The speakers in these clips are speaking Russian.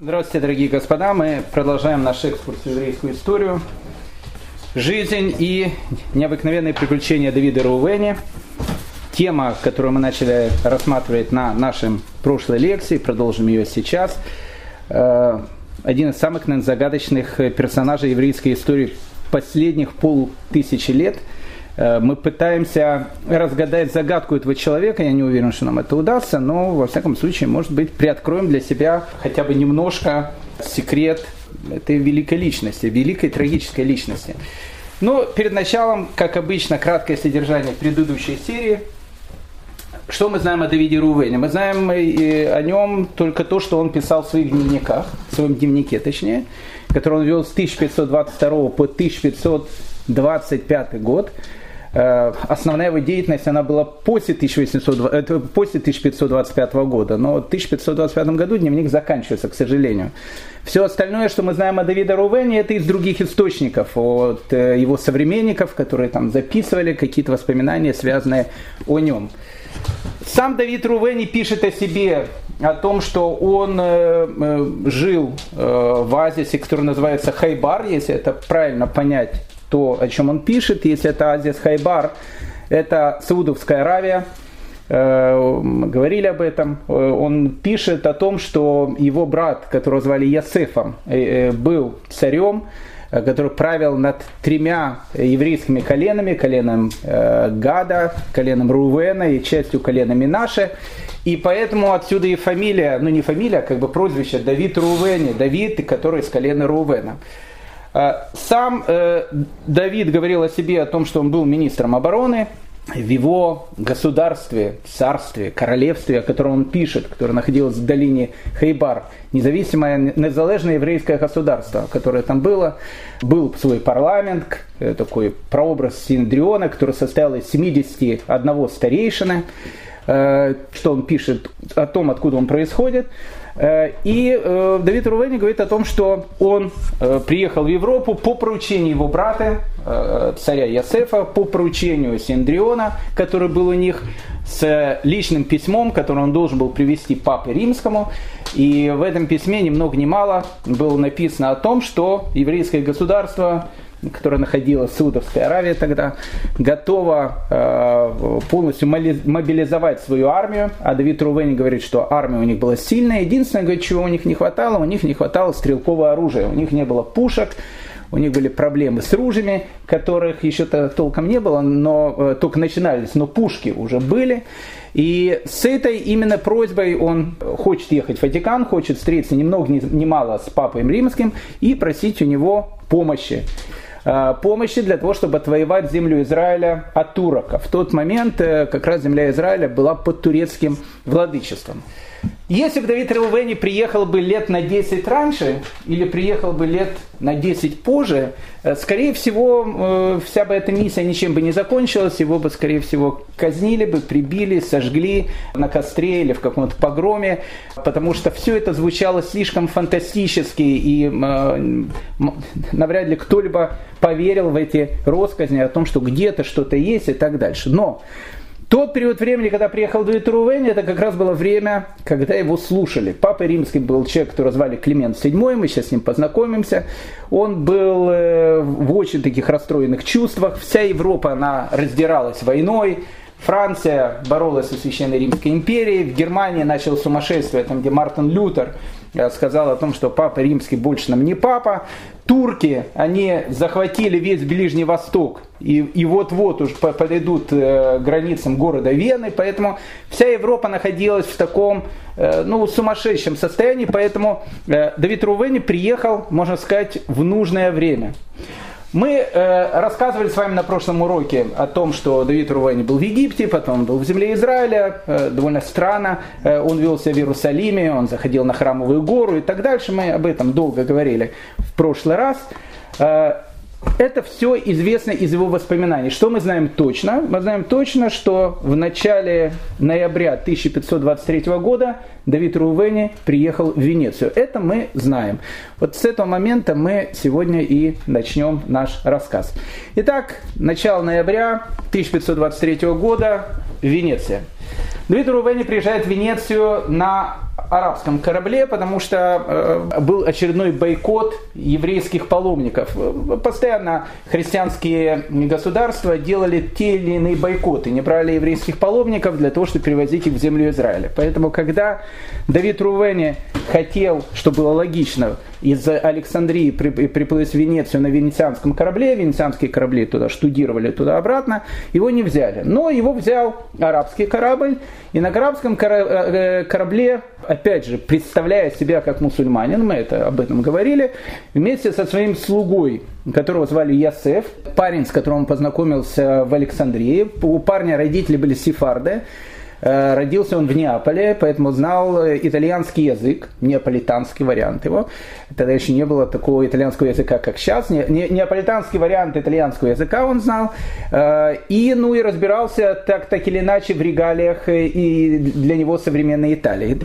Здравствуйте, дорогие господа. Мы продолжаем наш экскурс в еврейскую историю. Жизнь и необыкновенные приключения Давида Рувени. Тема, которую мы начали рассматривать на нашем прошлой лекции, продолжим ее сейчас. Э, один из самых, наверное, загадочных персонажей еврейской истории последних полтысячи лет – мы пытаемся разгадать загадку этого человека. Я не уверен, что нам это удастся, но во всяком случае, может быть, приоткроем для себя хотя бы немножко секрет этой великой личности, великой трагической личности. Но перед началом, как обычно, краткое содержание предыдущей серии. Что мы знаем о Давиде Рувене? Мы знаем о нем только то, что он писал в своих дневниках, в своем дневнике точнее, который он вел с 1522 по 1525 год. Э, основная его деятельность она была после, 1800, после 1525 года, но в 1525 году дневник заканчивается, к сожалению. Все остальное, что мы знаем о Давиде Рувене, это из других источников, от э, его современников, которые там записывали какие-то воспоминания, связанные о нем. Сам Давид Рувени пишет о себе, о том, что он э, жил в Азисе, который называется Хайбар, если это правильно понять то, о чем он пишет. Если это Азис Хайбар, это Саудовская Аравия, э, говорили об этом. Э, он пишет о том, что его брат, которого звали Ясефом, э, был царем, который правил над тремя еврейскими коленами, коленом Гада, коленом Рувена и частью колена Минаше. И поэтому отсюда и фамилия, ну не фамилия, а как бы прозвище Давид Рувени, Давид, который из колена Рувена. А, сам э, Давид говорил о себе о том, что он был министром обороны, в его государстве, царстве, королевстве, о котором он пишет, которое находилось в долине Хейбар, независимое, незалежное еврейское государство, которое там было, был свой парламент, э, такой прообраз Синдриона, который состоял из 71 старейшины, э, что он пишет о том, откуда он происходит. Э, и э, Давид Рувени говорит о том, что он э, приехал в Европу по поручению его брата, царя Ясефа, по поручению Синдриона, который был у них, с личным письмом, которое он должен был привести папе римскому. И в этом письме ни много ни мало было написано о том, что еврейское государство которая находилась в Саудовской Аравии тогда, готова э, полностью мобилизовать свою армию. А Давид Рувени говорит, что армия у них была сильная. Единственное, чего у них не хватало, у них не хватало стрелкового оружия. У них не было пушек, у них были проблемы с ружьями, которых еще-то толком не было, но э, только начинались, но пушки уже были. И с этой именно просьбой он хочет ехать в Ватикан, хочет встретиться ни много ни мало с папой римским и просить у него помощи. Э, помощи для того, чтобы отвоевать землю Израиля от турок. В тот момент э, как раз земля Израиля была под турецким владычеством. Если бы Давид Реувени приехал бы лет на 10 раньше, или приехал бы лет на 10 позже, э, скорее всего, э, вся бы эта миссия ничем бы не закончилась, его бы, скорее всего, казнили бы, прибили, сожгли на костре или в каком-то погроме, потому что все это звучало слишком фантастически, и э, навряд ли кто-либо поверил в эти россказни о том, что где-то что-то есть и так дальше. Но тот период времени, когда приехал Давид Рувен, это как раз было время, когда его слушали. Папой римским был человек, которого звали Климент VII, мы сейчас с ним познакомимся. Он был э, в очень таких расстроенных чувствах. Вся Европа, она раздиралась войной. Франция боролась со Священной Римской империей. В Германии начал сумасшествие, там, где Мартин Лютер сказал о том, что папа римский больше нам не папа. Турки, они захватили весь Ближний Восток и, и вот-вот уж подойдут э, границам города Вены, поэтому вся Европа находилась в таком э, ну, сумасшедшем состоянии, поэтому э, Давид Рувени приехал, можно сказать, в нужное время. Мы э, рассказывали с вами на прошлом уроке о том, что Давид Рувани был в Египте, потом был в земле Израиля, э, довольно странно, э, он велся в Иерусалиме, он заходил на храмовую гору и так дальше. Мы об этом долго говорили в прошлый раз. Э, это все известно из его воспоминаний. Что мы знаем точно? Мы знаем точно, что в начале ноября 1523 года Давид Рувени приехал в Венецию. Это мы знаем. Вот с этого момента мы сегодня и начнем наш рассказ. Итак, начало ноября 1523 года, Венеция. Давид Рувени приезжает в Венецию на арабском корабле, потому что был очередной бойкот еврейских паломников. Постоянно христианские государства делали те или иные бойкоты, не брали еврейских паломников для того, чтобы перевозить их в землю Израиля. Поэтому, когда Давид Рувени хотел, что было логично, из Александрии приплыть в Венецию на венецианском корабле, венецианские корабли туда штудировали туда-обратно, его не взяли. Но его взял арабский корабль, и на арабском э, корабле, опять же, представляя себя как мусульманин, мы это, об этом говорили, вместе со своим слугой, которого звали Ясеф, парень, с которым он познакомился в Александрии, у парня родители были сефарды, Э, родился он в Неаполе, поэтому знал итальянский язык, неаполитанский вариант его. Тогда еще не было такого итальянского языка, как сейчас. Не, не, неаполитанский вариант итальянского языка он знал. Э, и, ну, и разбирался так, так или иначе в регалиях и для него современной Италии.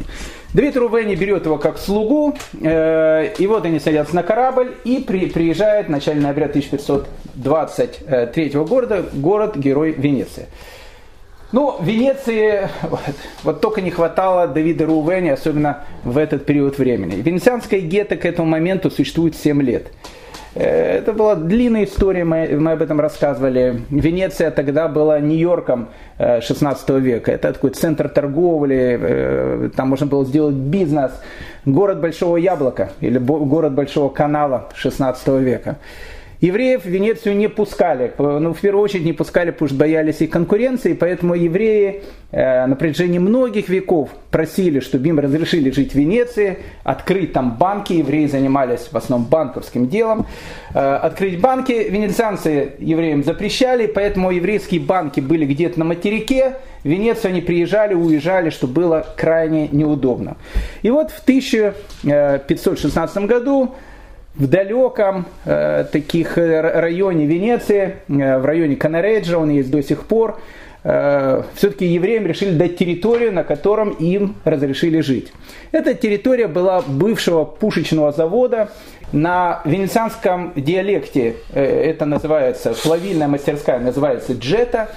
Давид Рувени берет его как слугу, э, и вот они садятся на корабль и при, приезжает в начале ноября 1523 года город-герой Венеция. Ну, Венеции вот, вот только не хватало Давида Рувени, особенно в этот период времени. Венецианская гетто к этому моменту существует 7 лет. Э, это была длинная история, мы, мы об этом рассказывали. Венеция тогда была Нью-Йорком 16 э, века. Это такой центр торговли, э, там можно было сделать бизнес. Город Большого Яблока или город Большого Канала 16 века. Евреев в Венецию не пускали. Ну, в первую очередь не пускали, потому что боялись и конкуренции, поэтому евреи э, на протяжении многих веков просили, чтобы им разрешили жить в Венеции, открыть там банки. Евреи занимались в основном банковским делом. Э, открыть банки венецианцы евреям запрещали, поэтому еврейские банки были где-то на материке. В Венецию они приезжали, уезжали, что было крайне неудобно. И вот в 1516 году в далеком э, таких э, районе Венеции, э, в районе Канареджа, он есть до сих пор, э, все-таки евреям решили дать территорию, на котором им разрешили жить. Эта территория была бывшего пушечного завода. На венецианском диалекте э, это называется, плавильная мастерская называется джета.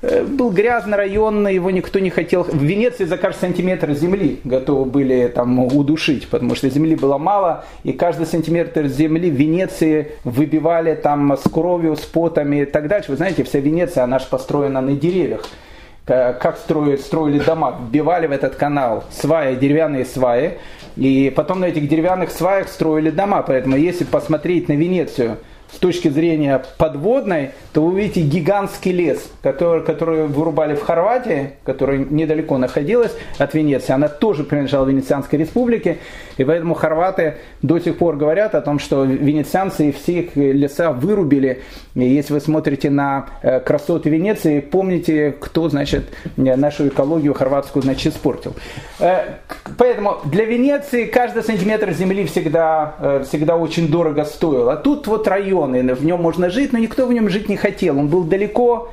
Э, был грязный район, его никто не хотел. В Венеции за каждый сантиметр земли готовы были там удушить, потому что земли было мало, и каждый сантиметр земли в Венеции выбивали там с кровью, с потами и так дальше. Вы знаете, вся Венеция, она же построена на деревьях. Как строили, строили дома, вбивали в этот канал сваи, деревянные сваи, и потом на этих деревянных сваях строили дома. Поэтому если посмотреть на Венецию – с точки зрения подводной, то вы увидите гигантский лес, который, который вырубали в Хорватии, который недалеко находилась от Венеции. Она тоже принадлежала Венецианской республике. И поэтому хорваты до сих пор говорят о том, что венецианцы все их леса вырубили. И если вы смотрите на э, красоты Венеции, помните, кто, значит, нашу экологию хорватскую, значит, испортил. Э, поэтому для Венеции каждый сантиметр земли всегда, э, всегда очень дорого стоил. А тут вот район и в нем можно жить, но никто в нем жить не хотел. Он был далеко,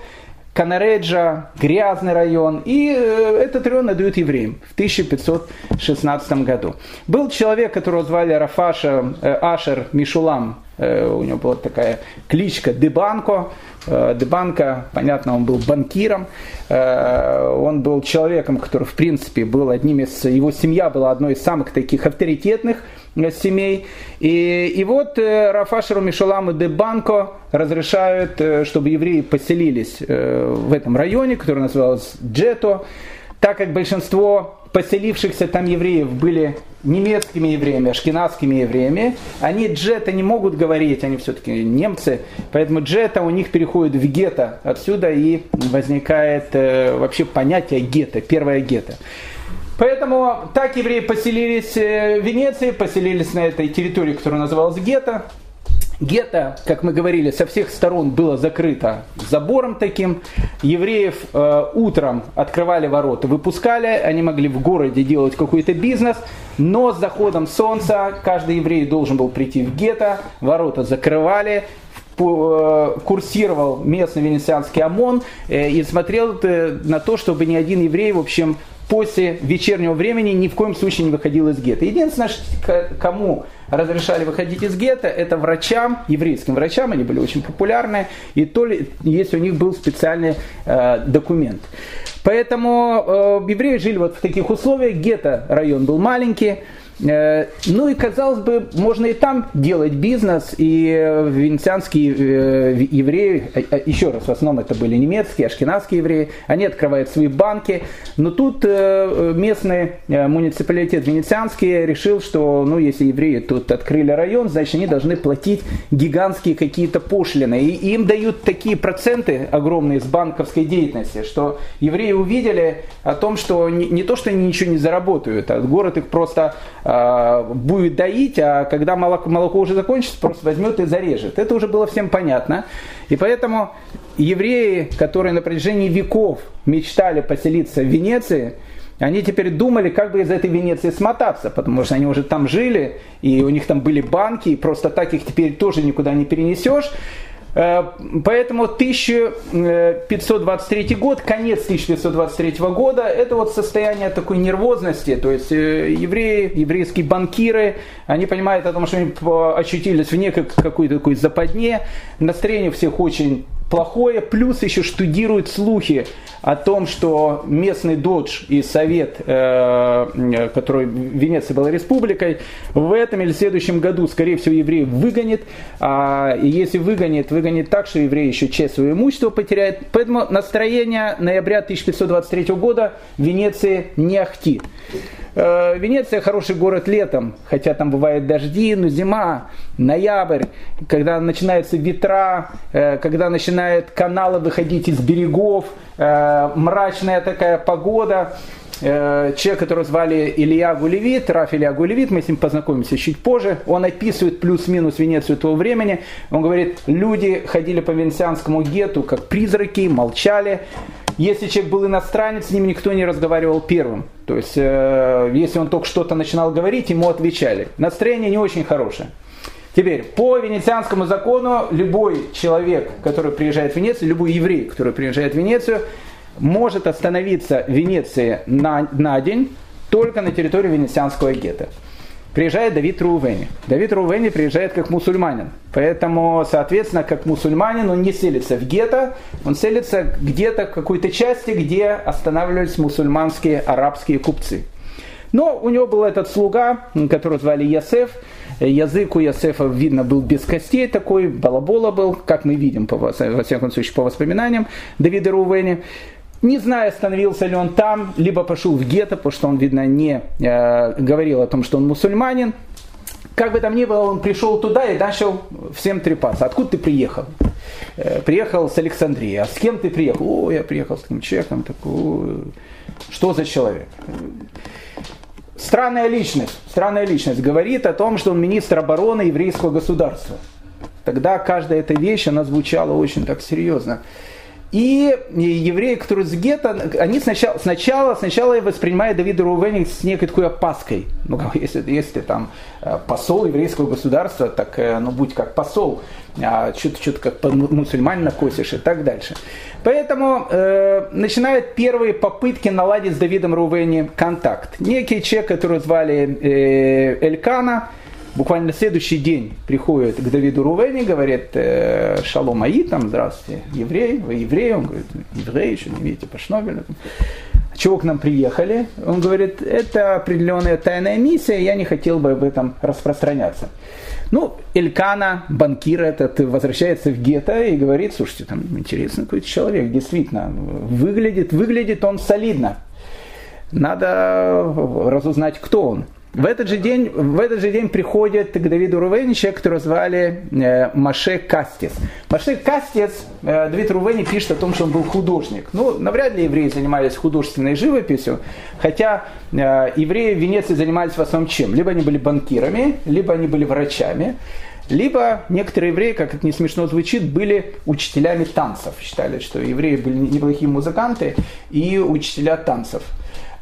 Канареджа, грязный район, и э, этот район отдают евреям в 1516 году. Был человек, которого звали Рафаша э, Ашер Мишулам, э, у него была такая кличка Дебанко, Дебанко, понятно, он был банкиром, он был человеком, который, в принципе, был одним из, его семья была одной из самых таких авторитетных семей. И, и вот э, Рафашеру Мишеламу де Банко разрешают, э, чтобы евреи поселились э, в этом районе, который назывался Джето, так как большинство поселившихся там евреев были немецкими евреями, ашкенадскими евреями, они джета не могут говорить, они все-таки немцы, поэтому джета у них переходит в гетто. Отсюда и возникает э, вообще понятие гетто, первое гетто. Поэтому так евреи поселились э, в Венеции, поселились на этой территории, которая называлась гетто. Гетто, как мы говорили, со всех сторон было закрыто забором таким. Евреев э, утром открывали ворота, выпускали, они могли в городе делать какой-то бизнес, но с заходом солнца каждый еврей должен был прийти в гетто, ворота закрывали, э, курсировал местный венецианский ОМОН э, и смотрел на то, чтобы ни один еврей, в общем, после вечернего времени ни в коем случае не выходил из гетто. Единственное, кому разрешали выходить из гетто, это врачам, еврейским врачам, они были очень популярны, и то ли, если у них был специальный э, документ. Поэтому э, евреи жили вот в таких условиях, гетто район был маленький, ну и, казалось бы, можно и там делать бизнес, и э, венецианские э, евреи, еще раз, в основном это были немецкие, ашкенадские евреи, они открывают свои банки, но тут местный муниципалитет венецианский решил, что, ну, если евреи тут открыли район, значит, они должны платить гигантские какие-то пошлины, и им дают такие проценты огромные с банковской деятельности, что евреи увидели о том, что не, то, что они ничего не заработают, а город их просто Э, будет доить, а когда молоко, молоко уже закончится, просто возьмет и зарежет. Это уже было всем понятно. И поэтому евреи, которые на протяжении веков мечтали поселиться в Венеции, они теперь думали, как бы из этой Венеции смотаться, потому что они уже там жили, и у них там были банки, и просто так их теперь тоже никуда не перенесешь. Э, поэтому 1523 год, конец 1523 года, это вот состояние такой нервозности, то есть э, евреи, еврейские банкиры, они понимают о том, что они очутились в некой какой-то такой западне, настроение всех очень плохое, плюс еще штудируют слухи о том, что местный додж и совет, э, который в Венеции была республикой, в этом или следующем году, скорее всего, евреев выгонит. А, если выгонит, выгонит так, что евреи еще часть своего имущества потеряют. Поэтому настроение ноября 1523 года в Венеции не ахти. Э, Венеция хороший город летом, хотя там бывают дожди, но зима, ноябрь, когда начинаются ветра, э, когда начинают каналы выходить из берегов, э, мрачная такая погода. Человек, которого звали Илья Гулевит, Раф Илья Гулевит, мы с ним познакомимся чуть позже, он описывает плюс-минус Венецию того времени. Он говорит, люди ходили по венецианскому гету как призраки, молчали, если человек был иностранец, с ним никто не разговаривал первым. То есть, э, если он только что-то начинал говорить, ему отвечали. Настроение не очень хорошее. Теперь, по венецианскому закону, любой человек, который приезжает в Венецию, любой еврей, который приезжает в Венецию, может остановиться в Венеции на, на день только на территории венецианского гетто приезжает Давид Рувени. Давид Рувени приезжает как мусульманин. Поэтому, соответственно, как мусульманин он не селится в гетто, он селится где-то в какой-то части, где останавливались мусульманские арабские купцы. Но у него был этот слуга, которого звали Ясеф. Язык у Ясефа, видно, был без костей такой, балабола был, как мы видим, по, во всяком случае, по воспоминаниям Давида Рувени не знаю, остановился ли он там, либо пошел в гетто, потому что он, видно, не э, говорил о том, что он мусульманин. Как бы там ни было, он пришел туда и начал всем трепаться. Откуда ты приехал? Э, приехал с Александрии. А с кем ты приехал? О, я приехал с таким человеком. Такой, что за человек? Странная личность, странная личность говорит о том, что он министр обороны еврейского государства. Тогда каждая эта вещь, она звучала очень так серьезно. И евреи, которые из гетто, они сначала, сначала, сначала воспринимают Давида Рувени с некой такой опаской. Ну, если, если там э, посол еврейского государства, так э, ну будь как посол, а что-то, что-то как мусульманин накосишь и так дальше. Поэтому э, начинают первые попытки наладить с Давидом Рувени контакт. Некий человек, который звали э, Элькана, буквально на следующий день приходит к Давиду Рувени, говорит, э, шалом аи, там, здравствуйте, еврей, вы еврей? Он говорит, еврей, еще не видите по Шнобелю. Чего к нам приехали? Он говорит, это определенная тайная миссия, я не хотел бы об этом распространяться. Ну, Элькана, банкир этот, возвращается в гетто и говорит, слушайте, там интересный какой-то человек, действительно, выглядит, выглядит он солидно. Надо разузнать, кто он. В этот же день, в этот же день приходит к Давиду Рувени человек, которого звали э, Маше Кастис. Маше Кастис, э, Давид Рувени пишет о том, что он был художник. Ну, навряд ли евреи занимались художественной живописью, хотя э, евреи в Венеции занимались в основном чем? Либо они были банкирами, либо они были врачами, либо некоторые евреи, как это не смешно звучит, были учителями танцев. Считали, что евреи были неплохие музыканты и учителя танцев.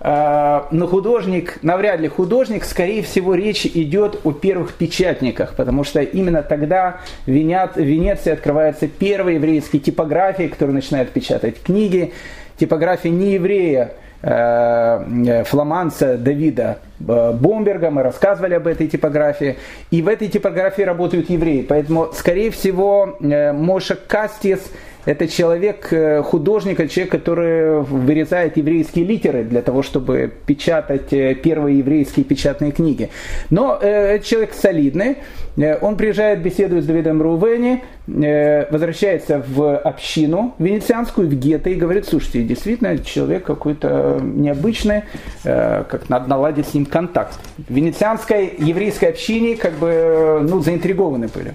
Э, но художник, навряд ли художник, скорее всего, речь идет о первых печатниках, потому что именно тогда в Венеции открываются первые еврейские типографии, которые начинают печатать книги. типография не еврея, э, фламанца Давида Бомберга, мы рассказывали об этой типографии, и в этой типографии работают евреи, поэтому, скорее всего, Моша Кастис – это человек, э, художник, человек, который вырезает еврейские литеры для того, чтобы печатать э, первые еврейские печатные книги. Но э, человек солидный, э, он приезжает, беседует с Давидом Рувени, э, возвращается в общину венецианскую, в гетто и говорит, слушайте, действительно, человек какой-то необычный, э, как надо наладить с ним контакт. В венецианской еврейской общине как бы ну, заинтригованы были.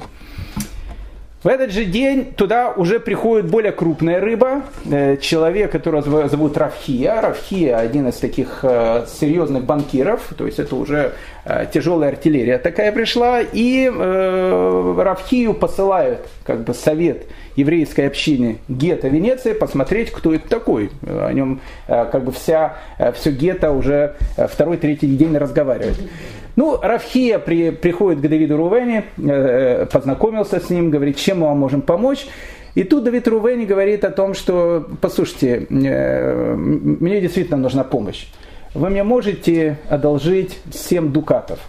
В этот же день туда уже приходит более крупная рыба, э, человек, которого зовут Равхия. Равхия один из таких э, серьезных банкиров, то есть это уже э, тяжелая артиллерия такая пришла, и Равхию посылают как бы совет еврейской общины гетто Венеции посмотреть, кто это такой. О нем как бы вся, все гетто уже второй-третий день разговаривает. Ну, Равхия при, приходит к Давиду Рувени, э, познакомился с ним, говорит, чем мы вам можем помочь. И тут Давид Рувени говорит о том, что, послушайте, э, мне действительно нужна помощь. Вы мне можете одолжить 7 дукатов.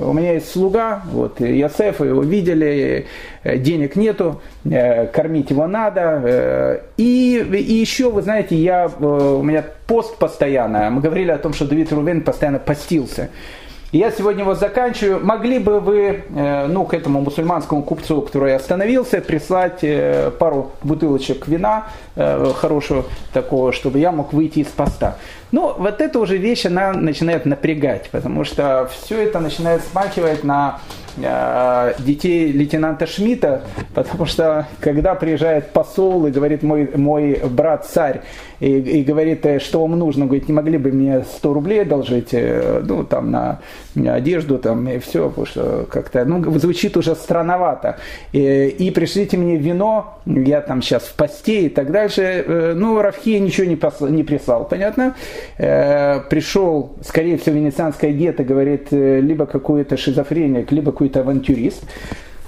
У меня есть слуга, вот Ясеф, его видели, э, денег нету, э, кормить его надо. Э, и, и еще, вы знаете, я, у меня пост постоянно. Мы говорили о том, что Давид Рувен постоянно постился. Я сегодня вот заканчиваю. Могли бы вы, э, ну, к этому мусульманскому купцу, который остановился, прислать э, пару бутылочек вина э, хорошего такого, чтобы я мог выйти из поста. Ну, вот эта уже вещь, она начинает напрягать, потому что все это начинает смахивать на Э, детей лейтенанта Шмидта, потому что когда приезжает посол и говорит мой, мой брат царь, и, и говорит, э, что вам нужно, говорит, не могли бы мне 100 рублей одолжить, э, ну, там, на, одежду, там, и все, потому что как-то, ну, звучит уже странновато. И, и пришлите мне вино, я там сейчас в посте и так дальше. Ну, Рафхия ничего не, послал, не прислал, понятно? Пришел, скорее всего, венецианское гетто, говорит, либо какую-то шизофрения, либо какой-то авантюрист.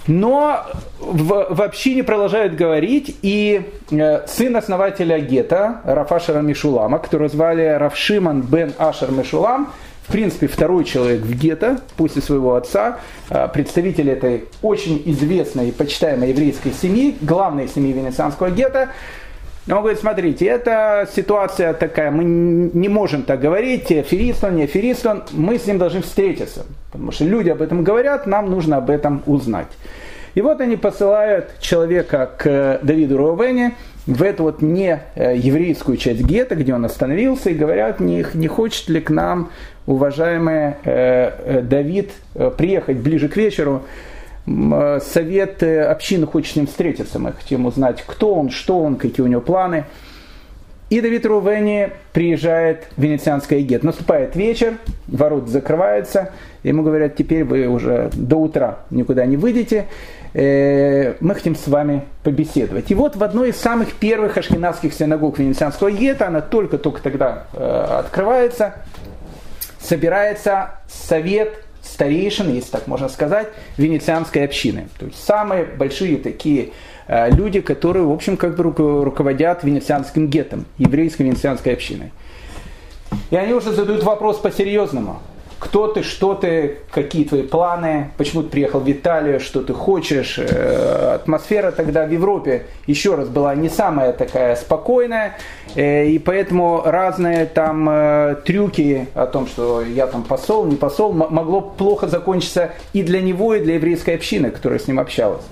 Но в, в общине продолжают говорить, и э, сын основателя гетто, Рафашера Мишулама, которого звали Равшиман бен Ашер Мишулам, в принципе, второй человек в гетто, после своего отца, э, представитель этой очень известной и почитаемой еврейской семьи, главной семьи венецианского гетто, он говорит, смотрите, это ситуация такая, мы не можем так говорить, аферист не аферист мы с ним должны встретиться. Потому что люди об этом говорят, нам нужно об этом узнать. И вот они посылают человека к Давиду Роувене в эту вот не э, еврейскую часть гетто, где он остановился, и говорят, не, не хочет ли к нам, уважаемый э, э, Давид, приехать ближе к вечеру, Э, совет э, общины хочет с ним встретиться. Мы хотим узнать, кто он, что он, какие у него планы. И Давид Рувени приезжает в Венецианское гет. Наступает вечер, ворот закрываются, ему говорят, теперь вы уже до утра никуда не выйдете, э, мы хотим с вами побеседовать. И вот в одной из самых первых ашкенадских синагог Венецианского гетто, она только-только тогда открывается, собирается совет старейшин, если так можно сказать, венецианской общины. То есть самые большие такие э, люди, которые, в общем, как бы руководят венецианским гетом, еврейской венецианской общиной. И они уже задают вопрос по-серьезному кто ты, что ты, какие твои планы, почему ты приехал в Италию, что ты хочешь. Э, атмосфера тогда в Европе, еще раз, была не самая такая спокойная, э, и поэтому разные там э, трюки о том, что я там посол, не посол, могло плохо закончиться и для него, и для еврейской общины, которая с ним общалась.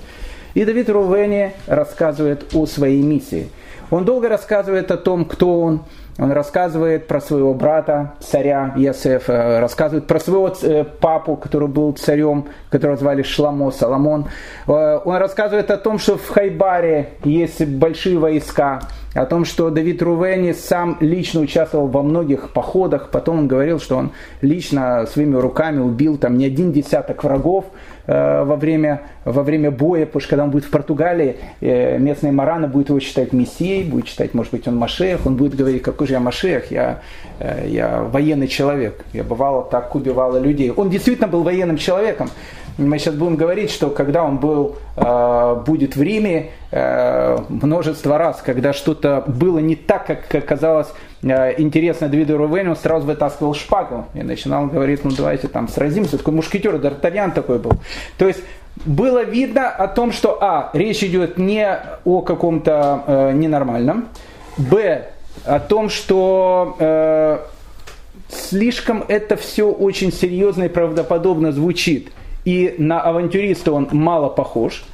И Давид Рувени рассказывает о своей миссии. Он долго рассказывает о том, кто он, он рассказывает про своего брата, царя Ясефа, э, рассказывает про своего э, папу, который был царем, которого звали Шламо, Соломон. Э, он рассказывает о том, что в Хайбаре есть большие войска, о том, что Давид Рувени сам лично участвовал во многих походах. Потом он говорил, что он лично своими руками убил там не один десяток врагов во время, во время боя, потому что когда он будет в Португалии, местные мараны будут его считать мессией, будет считать, может быть, он Машех, он будет говорить, какой же я Машех, я, э, я военный человек. Я бывало так убивала людей. Он действительно был военным человеком. Мы сейчас будем говорить, что когда он был, э, будет в Риме э, множество раз, когда что-то было не так, как казалось э, интересно Давиду Рувену, он сразу вытаскивал шпагу и начинал говорить, ну давайте там сразимся. Такой мушкетер, Д'Артаньян такой был. То есть было видно о том, что, а, речь идет не о каком-то э, ненормальном, б, о том, что э, слишком это все очень серьезно и правдоподобно звучит, и на авантюриста он мало похож.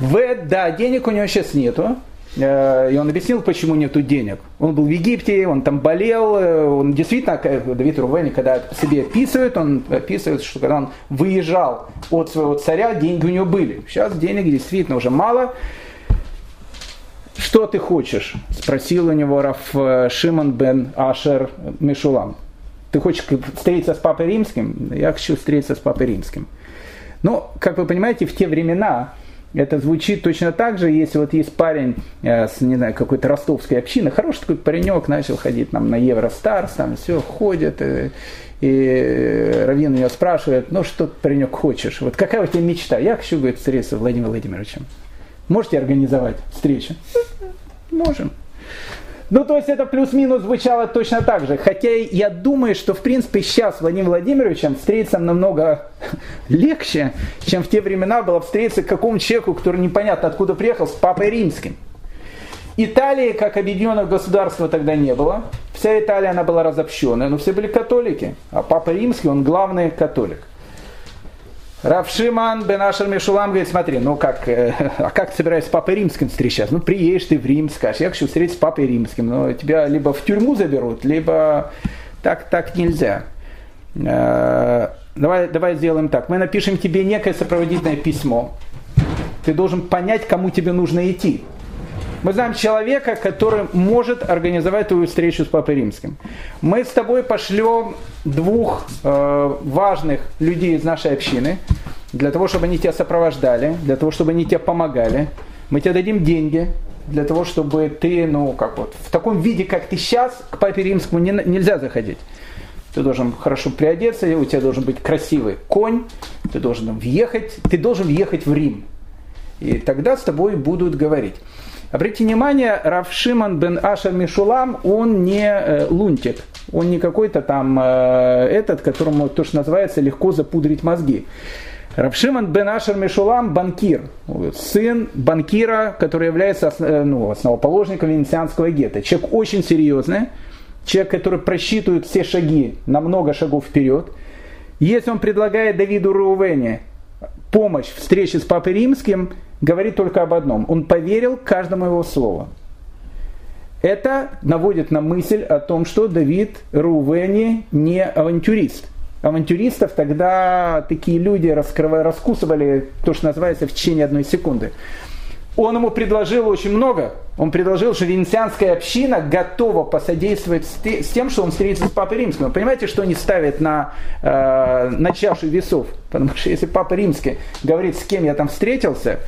В, да, денег у него сейчас нету, э, и он объяснил, почему нету денег. Он был в Египте, он там болел, э, он действительно, Давид Рувени, когда себе описывает, он описывает, что когда он выезжал от своего царя, деньги у него были. Сейчас денег действительно уже мало, что ты хочешь? Спросил у него Раф э, Шимон бен Ашер Мишулам. Ты хочешь встретиться с Папой Римским? Я хочу встретиться с Папой Римским. Но, как вы понимаете, в те времена это звучит точно так же, если вот есть парень э, с, не знаю, какой-то ростовской общины, хороший такой паренек, начал ходить нам на Евростарс, там все, ходит, и, э, и Равин ее спрашивает, ну что паренек хочешь, вот какая у тебя мечта? Я хочу, говорит, встретиться с Владимиром Владимировичем. Можете организовать встречу? Можем. Ну, то есть это плюс-минус звучало точно так же. Хотя я думаю, что в принципе сейчас Владимир Владимировичем встретиться намного легче, чем в те времена было встретиться к какому-то человеку, который непонятно откуда приехал, с Папой Римским. Италии как объединенного государства тогда не было. Вся Италия она была разобщенная, но все были католики. А Папа Римский, он главный католик. Равшиман бен Ашер Мишулам говорит, смотри, ну как, э, а как ты собираешься с Папой Римским встречаться? Ну приедешь ты в Рим, скажешь, я хочу встретиться с Папой Римским, но тебя либо в тюрьму заберут, либо так, так нельзя. Э, давай, давай сделаем так, мы напишем тебе некое сопроводительное письмо. Ты должен понять, кому тебе нужно идти. Мы знаем человека, который может организовать твою встречу с Папой Римским. Мы с тобой пошлем двух э, важных людей из нашей общины, для того, чтобы они тебя сопровождали, для того, чтобы они тебе помогали. Мы тебе дадим деньги, для того, чтобы ты, ну, как вот, в таком виде, как ты сейчас, к Папе Римскому не, нельзя заходить. Ты должен хорошо приодеться, у тебя должен быть красивый конь, ты должен въехать, ты должен въехать в Рим. И тогда с тобой будут говорить. Обратите внимание, Рав Шиман бен Ашер Мишулам, он не э, лунтик, он не какой-то там э, этот, которому то, что называется, легко запудрить мозги. Равшиман бен Ашер Мишулам – банкир, сын банкира, который является э, ну, основоположником венецианского гетто. Человек очень серьезный, человек, который просчитывает все шаги на много шагов вперед. Если он предлагает Давиду Рувене помощь встрече с Папой Римским, говорит только об одном. Он поверил каждому его слову. Это наводит на мысль о том, что Давид Рувени не авантюрист. Авантюристов тогда такие люди раскрывали, раскусывали то, что называется в течение одной секунды. Он ему предложил очень много. Он предложил, что венецианская община готова посодействовать с тем, что он встретится с Папой Римским. Вы понимаете, что они ставят на, э, на чашу весов? Потому что если Папа Римский говорит, с кем я там встретился,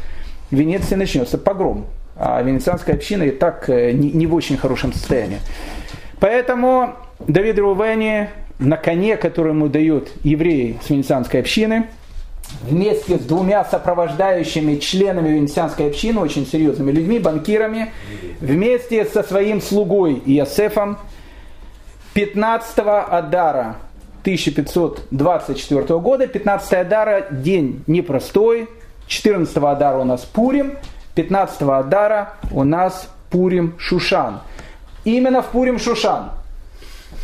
в Венеции начнется погром. А венецианская община и так э, не, в очень хорошем состоянии. Поэтому Давид Рувени на коне, который ему дают евреи с венецианской общины, вместе с двумя сопровождающими членами венецианской общины, очень серьезными людьми, банкирами, вместе со своим слугой Иосифом 15 Адара 1524 года, 15 Адара день непростой, 14 Адара у нас Пурим, 15 Адара у нас Пурим Шушан. Именно в Пурим Шушан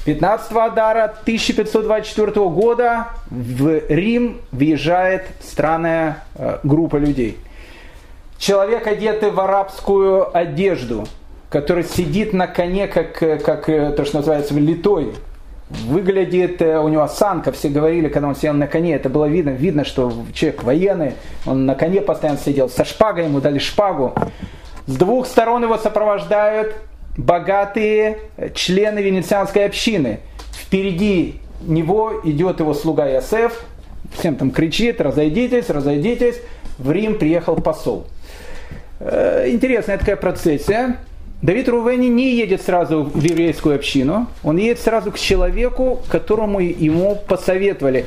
15 Адара 1524 года в Рим въезжает странная э, группа людей. Человек, одетый в арабскую одежду, который сидит на коне, как, э, как э, то, что называется, литой, выглядит, у него осанка, все говорили, когда он сидел на коне, это было видно, видно, что человек военный, он на коне постоянно сидел, со шпагой ему дали шпагу. С двух сторон его сопровождают богатые члены венецианской общины. Впереди него идет его слуга Иосиф, всем там кричит, разойдитесь, разойдитесь. В Рим приехал посол. Э, интересная такая процессия. Давид Рувени не едет сразу в еврейскую общину, он едет сразу к человеку, которому ему посоветовали.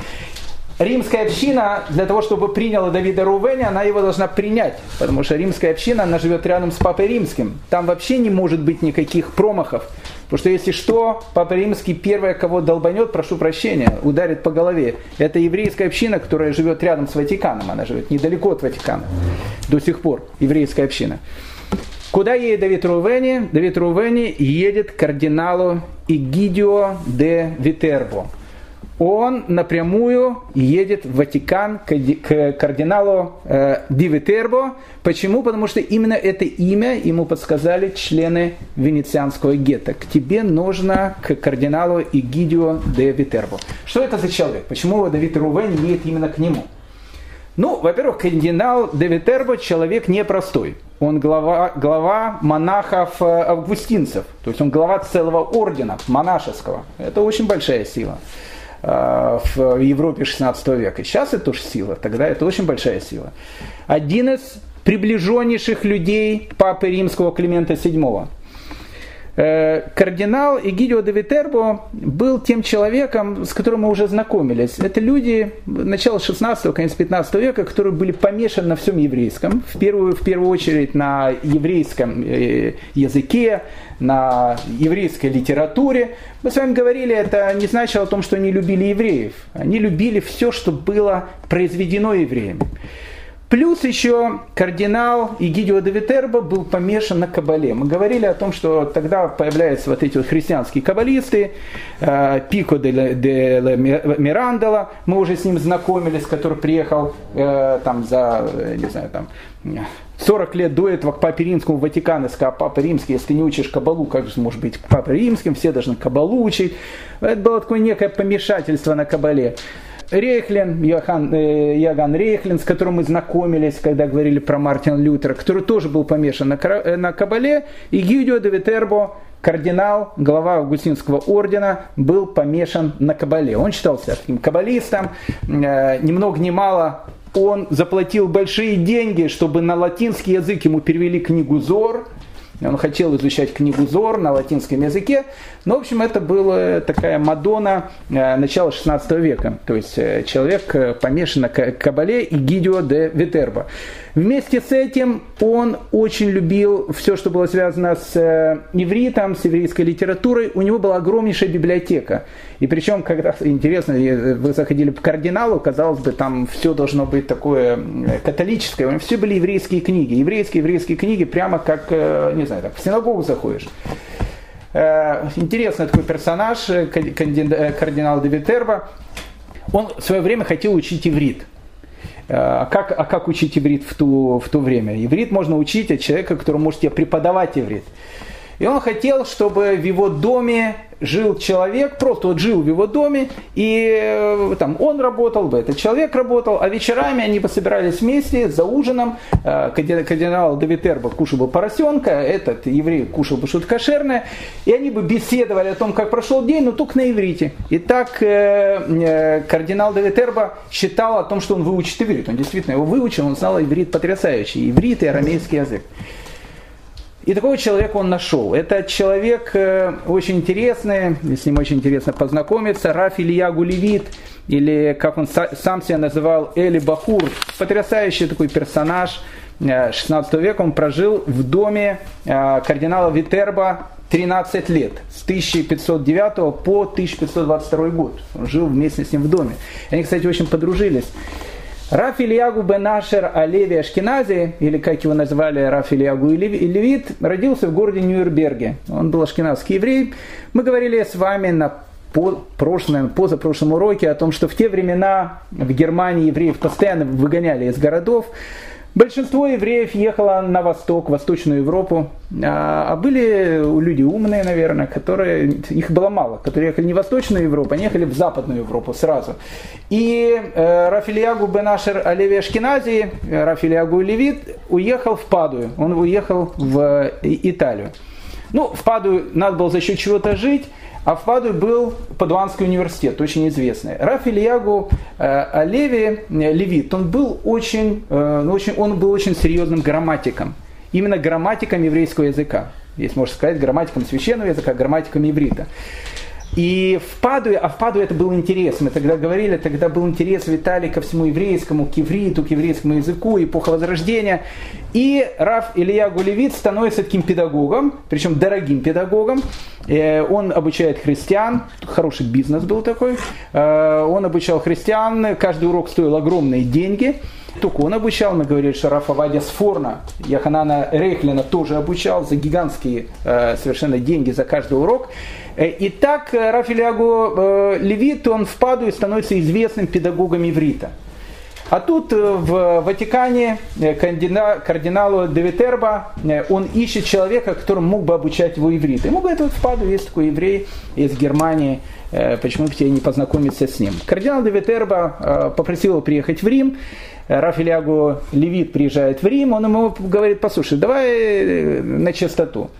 римская община для того, чтобы приняла Давида Рувеня, она его должна принять, потому что римская община, она живет рядом с Папой Римским. Там вообще не может быть никаких промахов. Потому что если что, Папа Римский первое, кого долбанет, прошу прощения, ударит по голове. Это еврейская община, которая живет рядом с Ватиканом. Она живет недалеко от Ватикана до сих пор, еврейская община. Куда едет Давид Рувени? Давид Рувени едет к кардиналу Игидио де Витербо он напрямую едет в Ватикан к кардиналу э, Дивитербо. Почему? Потому что именно это имя ему подсказали члены венецианского гетто. К тебе нужно к кардиналу Игидио де Витербо. Что это за человек? Почему Давид Рувен едет именно к нему? Ну, во-первых, кардинал де Витербо человек непростой. Он глава, глава монахов э. То есть он глава целого ордена монашеского. Это очень большая сила. Э, в Европе 16 века. Сейчас это тоже сила, тогда это очень большая сила. Один из приближеннейших людей Папы Римского Климента VII. Э, кардинал Эгидио де Витербо был тем человеком, с которым мы уже знакомились. Это люди начала 16-го, конец 15 века, которые были помешаны на всем еврейском. В первую, в первую очередь на еврейском э, языке, на еврейской литературе. Мы с вами говорили, это не значило о том, что они любили евреев. Они любили все, что было произведено евреями. Плюс еще кардинал Игидио де Витербо был помешан на кабале. Мы говорили о том, что тогда появляются вот эти вот христианские каббалисты, э, Пико де, де Мирандела, мы уже с ним знакомились, который приехал э, там за, не знаю, там 40 лет до этого к Папе Римскому Ватикан и сказал, Папа Римский, если ты не учишь Кабалу, как же может быть Папа Римским, все должны Кабалу учить. Это было такое некое помешательство на Кабале. Рейхлин, Йохан, э, Яган Рейхлин, с которым мы знакомились, когда говорили про Мартина Лютера, который тоже был помешан на, э, на Кабале, и Гидио де кардинал, глава Августинского ордена, был помешан на Кабале. Он считался таким каббалистом, э, ни много ни мало он заплатил большие деньги, чтобы на латинский язык ему перевели книгу Зор, он хотел изучать книгу Зор на латинском языке. Но, в общем, это была такая Мадонна э, начала 16 века. То есть э, человек э, помешан на Кабале и Гидио де Витербо. Вместе с этим он очень любил все, что было связано с ивритом, с еврейской литературой. У него была огромнейшая библиотека. И причем, когда, интересно, вы заходили к кардиналу, казалось бы, там все должно быть такое католическое. Все были еврейские книги. Еврейские, еврейские книги, прямо как, не знаю, так, в синагогу заходишь. Э, интересный такой персонаж, э, э, кардинал де Витербо. Он в свое время хотел учить иврит. А как, а как учить иврит в, ту, в то время? Иврит можно учить от человека, который может тебе преподавать иврит. И он хотел, чтобы в его доме жил человек, просто вот жил в его доме, и э, там он работал бы, этот человек работал, а вечерами они собирались вместе за ужином, э, кардинал Давитербо кушал бы поросенка, этот еврей кушал бы что-то кошерное, и они бы беседовали о том, как прошел день, но только на иврите. И так э, кардинал Давитербо считал о том, что он выучит иврит. Он действительно его выучил, он знал иврит потрясающий, иврит и арамейский язык. И такого человека он нашел. Это человек э, очень интересный, с ним очень интересно познакомиться. Раф Ильягу Левит, или как он сам себя называл, Эли Бахур. Потрясающий такой персонаж 16 э, века. Он прожил в доме э, кардинала Витерба 13 лет, с 1509 по 1522 год. Он жил вместе с ним в доме. Они, кстати, очень подружились. Раф Ильягу Бенашер Алеви Ашкенази, или как его назвали Раф Ильягу Левит, родился в городе Нюрнберге. Он был ашкеназский еврей. Мы говорили с вами на прошлом, позапрошлом уроке о том, что в те времена в Германии евреев постоянно выгоняли из городов. Большинство евреев ехало на восток, в Восточную Европу, а, а были люди умные, наверное, которые, их было мало, которые ехали не в Восточную Европу, они ехали в Западную Европу сразу. И э, Рафилиагу Бенашер Алеви Ашкенази, Рафилиагу Левит, уехал в Падую, он уехал в Италию. Ну, в Падую надо было за счет чего-то жить, а в Падуе был Падуанский университет, очень известный. Раф Ильягу э, Леви, э, Левит, он был очень, э, ну, очень, он был очень серьезным грамматиком. Именно грамматиком еврейского языка. Здесь можно сказать грамматиком священного языка, грамматиком иврита. И в Падуе, а в Падуе это был интерес, мы тогда говорили, тогда был интерес Виталий ко всему еврейскому, к ивриту, к еврейскому языку, эпоха Возрождения. И Раф Илья Гулевит становится таким педагогом, причем дорогим педагогом. Э, он обучает христиан, хороший бизнес был такой. Э, он обучал христиан, каждый урок стоил огромные деньги. Только он обучал, мы говорили, что Рафа Вадя Сфорна, Яханана Рейхлина тоже обучал за гигантские э, совершенно деньги за каждый урок. Э, и так э, Рафилягу э, Левит, он в Падуе становится известным педагогом иврита. А тут в Ватикане кардиналу Девитерба он ищет человека, который мог бы обучать его иврит. Ему говорит, вот в Паду есть такой еврей из Германии, почему бы тебе не познакомиться с ним. Кардинал Девитерба попросил его приехать в Рим, Рафилягу Левит приезжает в Рим, он ему говорит, послушай, давай на чистоту.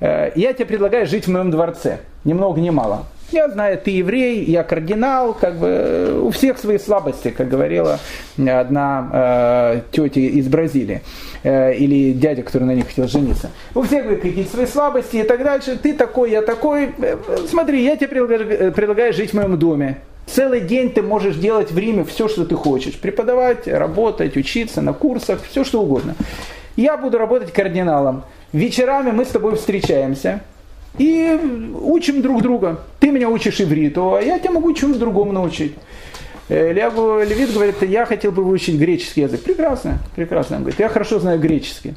Э, я тебе предлагаю жить в моем дворце, ни много ни мало. Я знаю, ты еврей, я кардинал, как бы э, у всех свои слабости, как говорила одна э, тетя из Бразилии, э, или дядя, который на них хотел жениться. У всех какие-то свои слабости и так дальше. Ты такой, я такой. Э, смотри, я тебе предлагаю, предлагаю жить в моем доме. Целый день ты можешь делать в Риме все, что ты хочешь. Преподавать, работать, учиться на курсах, все что угодно. Я буду работать кардиналом вечерами мы с тобой встречаемся и учим друг друга. Ты меня учишь ивриту, а я тебя могу чему-то другому научить. Э, Левит говорит, я хотел бы выучить греческий язык. Прекрасно, прекрасно. Он говорит, я хорошо знаю греческий.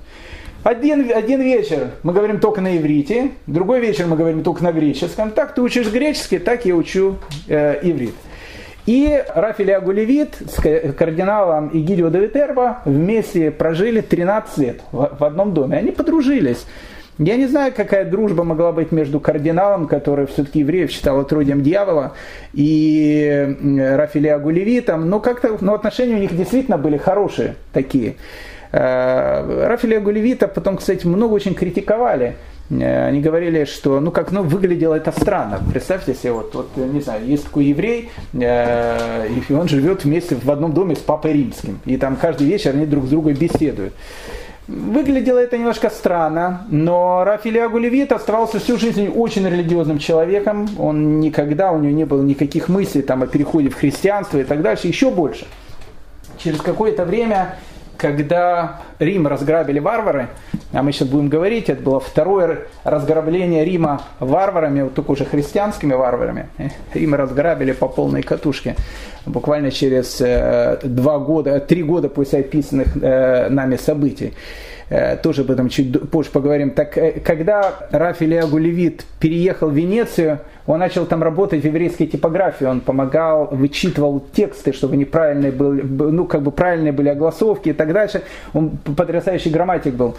Один, один вечер мы говорим только на иврите, другой вечер мы говорим только на греческом. Так ты учишь греческий, так я учу э, иврит. И Рафиль Агулевит с кардиналом Игидио Давитерба вместе прожили 13 лет в одном доме. Они подружились. Я не знаю, какая дружба могла быть между кардиналом, который все-таки евреев считал отродьем дьявола, и Рафилия Гулевитом, но как-то но отношения у них действительно были хорошие такие. Э, Рафилия Гулевита потом, кстати, много очень критиковали они говорили, что ну как ну выглядело это странно. Представьте себе, вот, вот не знаю, есть такой еврей, э, и он живет вместе в одном доме с папой римским, и там каждый вечер они друг с другом беседуют. Выглядело это немножко странно, но Рафилия Гулевит оставался всю жизнь очень религиозным человеком. Он никогда, у него не было никаких мыслей там, о переходе в христианство и так дальше, еще больше. Через какое-то время когда Рим разграбили варвары, а мы сейчас будем говорить, это было второе разграбление Рима варварами, вот только уже христианскими варварами. Рим разграбили по полной катушке. Буквально через э, два года, три года после описанных э, нами событий. Э, тоже об этом чуть позже поговорим. Так, э, когда Раф Ильягу переехал в Венецию, он начал там работать в еврейской типографии, он помогал, вычитывал тексты, чтобы они правильные были, ну, как бы правильные были огласовки и так дальше. Он потрясающий грамматик был.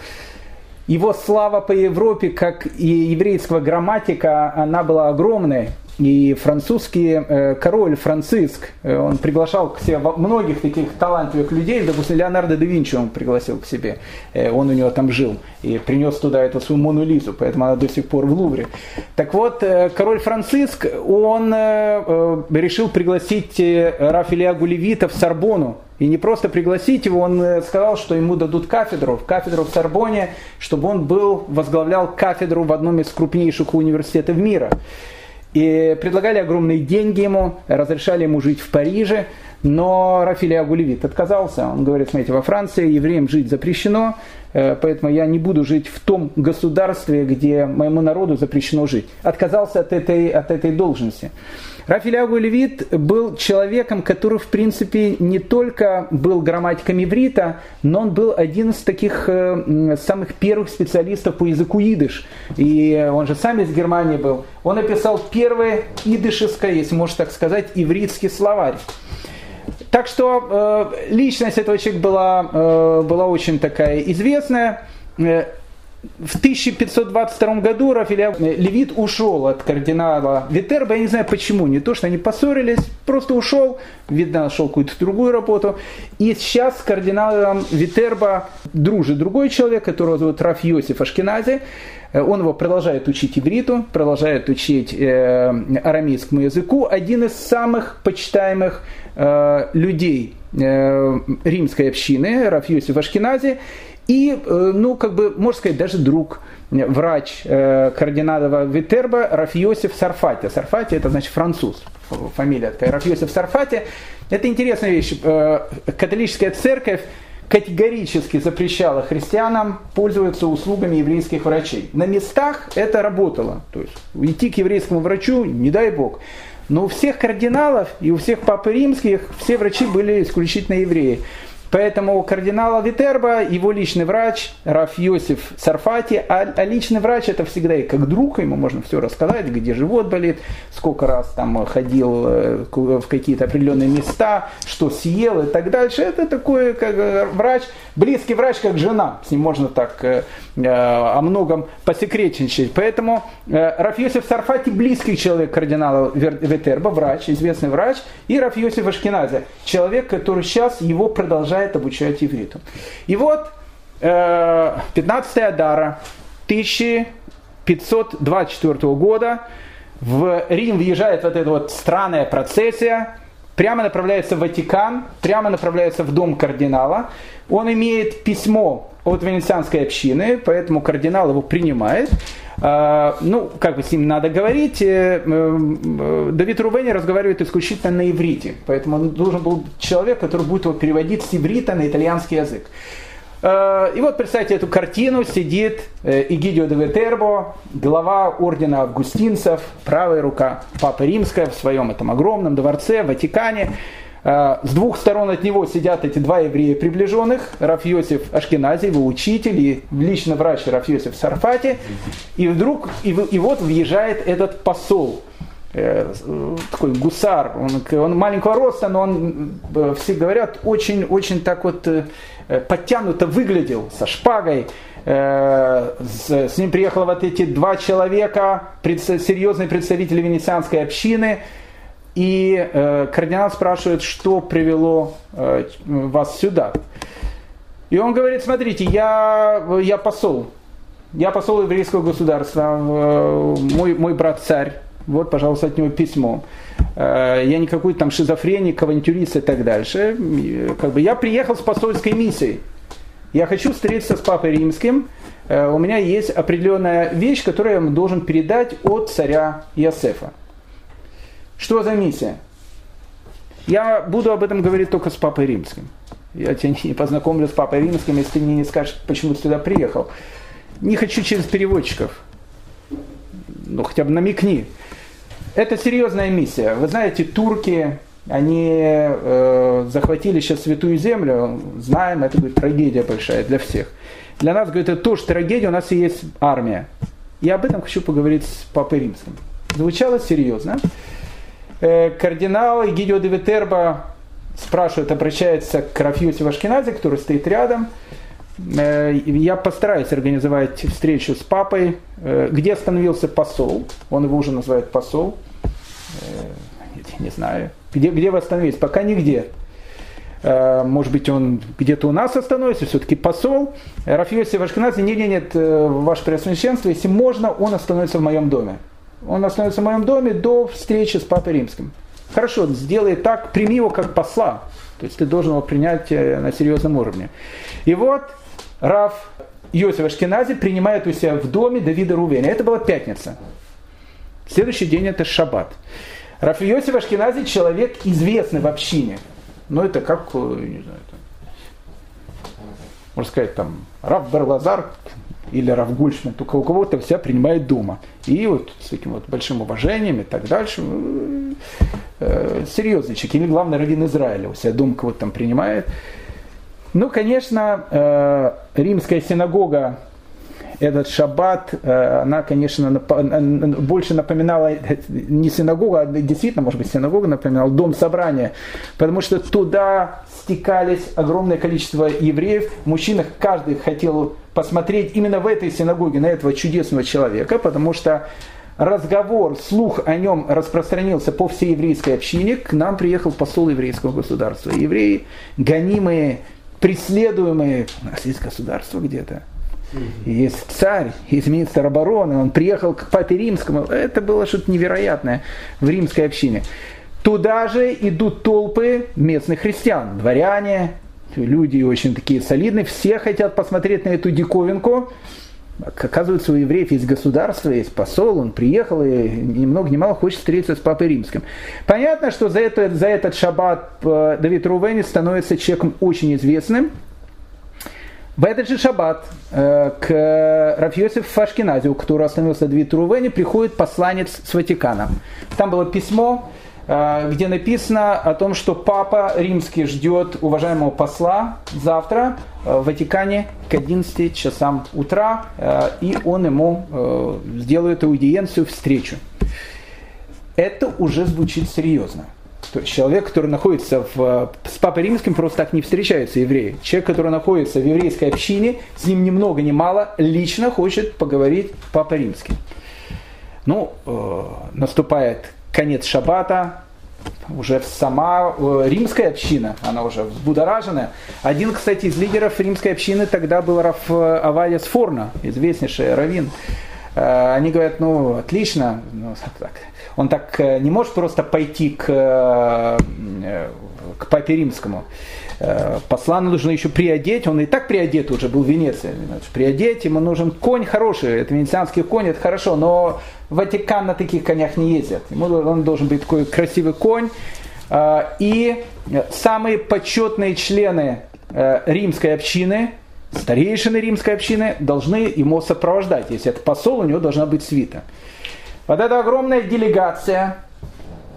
Его слава по Европе, как и еврейского грамматика, она была огромной. И французский э, король Франциск, э, он приглашал к себе многих таких талантливых людей, допустим, Леонардо да Винчи он пригласил к себе, э, он у него там жил, и принес туда эту свою Мону Лизу, поэтому она до сих пор в Лувре. Так вот, король Франциск, он решил пригласить Рафаэля Гулевита в Сорбону, и не просто пригласить его, он сказал, что ему дадут кафедру, кафедру в Сорбоне, чтобы он был, возглавлял кафедру в одном из крупнейших университетов мира. И предлагали огромные деньги ему, разрешали ему жить в Париже, но Рафилия Агулевит отказался. Он говорит, смотрите, во Франции евреям жить запрещено, э, поэтому я не буду жить в том государстве, где моему народу запрещено жить. Отказался от этой, от этой должности. Рафилягу Левит был человеком, который, в принципе, не только был грамматиком иврита, но он был один из таких э, самых первых специалистов по языку идыш. И он же сам из Германии был. Он написал первое идышеское, если можно так сказать, ивритский словарь. Так что э, личность этого человека была, э, была очень такая известная. Э, в 1522 году Рафаэль Левит ушел от кардинала Витерба. Я не знаю почему. Не то, что они поссорились, просто ушел. Видно, нашел какую-то другую работу. И сейчас с кардиналом Витерба дружит другой человек, которого зовут Раф Йосиф Ашкенази. Он его продолжает учить ивриту, продолжает учить э, арамейскому языку. Один из самых почитаемых э, людей римской общины, Раф Йосиф Ашкинази, и, ну, как бы, можно сказать, даже друг, врач кардинала Витерба Раф Йосиф Сарфати. Сарфати это значит француз, фамилия такая. Раф Йосиф Сарфати. Это интересная вещь. Католическая церковь категорически запрещала христианам пользоваться услугами еврейских врачей. На местах это работало. То есть идти к еврейскому врачу, не дай бог. Но у всех кардиналов и у всех папы римских все врачи были исключительно евреи. Поэтому кардинала Витерба, его личный врач, Раф Йосиф Сарфати, а, а личный врач это всегда и как друг, ему можно все рассказать, где живот болит, сколько раз там ходил э, в какие-то определенные места, что съел и так дальше. Это такой как э, врач, близкий врач, как жена, с ним можно так э, о многом посекретничать. Поэтому Раф Йосиф Сарфати близкий человек кардинала Витерба, врач, известный врач, и Раф Йосиф Ашкиназе, человек, который сейчас его продолжает продолжает обучать ивриту. И вот 15 э, Адара 1524 года в Рим въезжает вот эта вот странная процессия, прямо направляется в Ватикан, прямо направляется в дом кардинала. Он имеет письмо от венецианской общины, поэтому кардинал его принимает. А, ну, как бы с ним надо говорить. Э, э, Давид Рувени разговаривает исключительно на иврите, поэтому он должен был человек, который будет его переводить с иврита на итальянский язык. А, и вот представьте эту картину, сидит э, Игидио де Ветербо, глава ордена августинцев, правая рука Папы Римская в своем этом огромном дворце в Ватикане. А, с двух сторон от него сидят эти два еврея приближенных, Раф Йосиф Ашкенази, его учитель и лично врач Раф Йосиф Сарфати. И вдруг, и, и вот въезжает этот посол, э, такой гусар, он, он маленького роста, но он, э, все говорят, очень-очень так вот э, подтянуто выглядел, со шпагой. С, с ним приехало вот эти два человека, серьезные представители венецианской общины – и э, кардинал спрашивает, что привело э, вас сюда. И он говорит, смотрите, я, я посол. Я посол еврейского государства, э, мой, мой брат царь. Вот, пожалуйста, от него письмо. Э, я не какой-то там шизофреник, авантюрист и так дальше. Как бы я приехал с посольской миссией. Я хочу встретиться с папой римским. Э, у меня есть определенная вещь, которую я ему должен передать от царя Иосифа. Что за миссия? Я буду об этом говорить только с Папой Римским. Я тебя не познакомлю с Папой Римским, если ты мне не скажешь, почему ты сюда приехал. Не хочу через переводчиков. Ну, хотя бы намекни. Это серьезная миссия. Вы знаете, турки, они э, захватили сейчас Святую Землю. Знаем, это будет трагедия большая для всех. Для нас, говорит, это тоже трагедия, у нас и есть армия. Я об этом хочу поговорить с Папой Римским. Звучало серьезно. Э, кардинал Гидио де Витерба спрашивает, обращается к Рафьюсе Вашкиназе, который стоит рядом. Э, я постараюсь организовать встречу с папой, э, где остановился посол. Он его уже называет посол. Не знаю. Где, где вы остановились? Пока нигде. Может быть, он где-то у нас остановится, все-таки посол. Рафиоси Вашкиназе, нет, нет, нет, ваше преосвященство, если можно, он остановится в моем доме он остановится в моем доме до встречи с Папой Римским. Хорошо, сделай так, прими его как посла. То есть ты должен его принять э, на серьезном уровне. И вот Раф Йосиф Ашкенази принимает у себя в доме Давида Рувена. Это была пятница. Следующий день это шаббат. Раф Йосиф Ашкенази человек известный в общине. Но это как, э, не знаю, там, можно сказать, там, Раф Барлазар, или Равгульшман, только у кого-то вся принимает дома. И вот с таким вот большим уважением и так дальше. Э, серьезный человек, или главный раввин Израиля, у себя дом кого-то там принимает. Ну, конечно, э, римская синагога этот шаббат, э, она, конечно, больше напоминала не синагогу, а действительно, может быть, синагога напоминала дом собрания, потому что туда стекались огромное количество евреев, мужчин, каждый хотел посмотреть именно в этой синагоге на этого чудесного человека, потому что разговор, слух о нем распространился по всей еврейской общине, к нам приехал посол еврейского государства. Евреи, гонимые, преследуемые, у нас есть государство где-то, есть царь, есть министр обороны, он приехал к папе римскому. Это было что-то невероятное в римской общине. Туда же идут толпы местных христиан, дворяне, люди очень такие солидные, все хотят посмотреть на эту диковинку. Оказывается, у евреев есть государство, есть посол, он приехал и ни много ни мало хочет встретиться с Папой Римским. Понятно, что за, это, за этот шаббат э, Давид Рувени становится человеком очень известным. В этот же шаббат э, к Рафьосиф Фашкиназе, у которого остановился Давид Рувени, приходит посланец с Ватикана. Там было письмо, Э, где написано о том, что папа римский ждет уважаемого посла завтра э, в Ватикане к 11 часам утра, и он ему сделает аудиенцию, встречу. Это уже звучит серьезно. То есть человек, который находится в, с Папой Римским, просто так не встречаются евреи. Человек, который находится в еврейской общине, с ним ни много ни мало, лично хочет поговорить Папа Римский. Ну, э, наступает конец шаббата, уже сама э, римская община, она уже взбудораженная. Один, кстати, из лидеров римской общины тогда был Раф э, Авадия Сфорна, известнейший раввин. Э, они говорят, ну, отлично, ну, так. Он так не может просто пойти к, к папе римскому. Э, посла нужно еще приодеть, он и так приодет уже был в Венеции. Приодеть, ему нужен конь хороший, это венецианский конь, это хорошо, но Ватикан на таких конях не ездит. Ему он должен быть такой красивый конь. Э, и самые почетные члены э, римской общины, старейшины римской общины, должны его сопровождать. Если это посол, у него должна быть свита. Вот эта огромная делегация,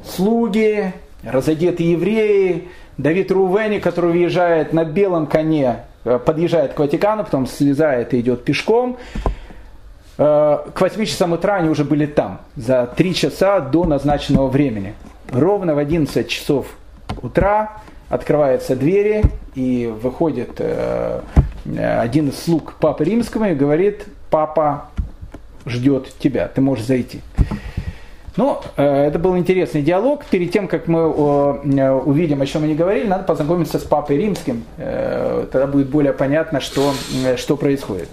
слуги, разодетые евреи, Давид Рувени, который въезжает на белом коне, э, подъезжает к Ватикану, потом слезает и идет пешком. Э, к 8 часам утра они уже были там, за 3 часа до назначенного времени. Ровно в 11 часов утра открываются двери, и выходит э, один из слуг Папы Римского и говорит, папа ждет тебя, ты можешь зайти. Ну, э, это был интересный диалог. Перед тем, как мы э, увидим, о чем они говорили, надо познакомиться с Папой Римским. Э, тогда будет более понятно, что, что происходит.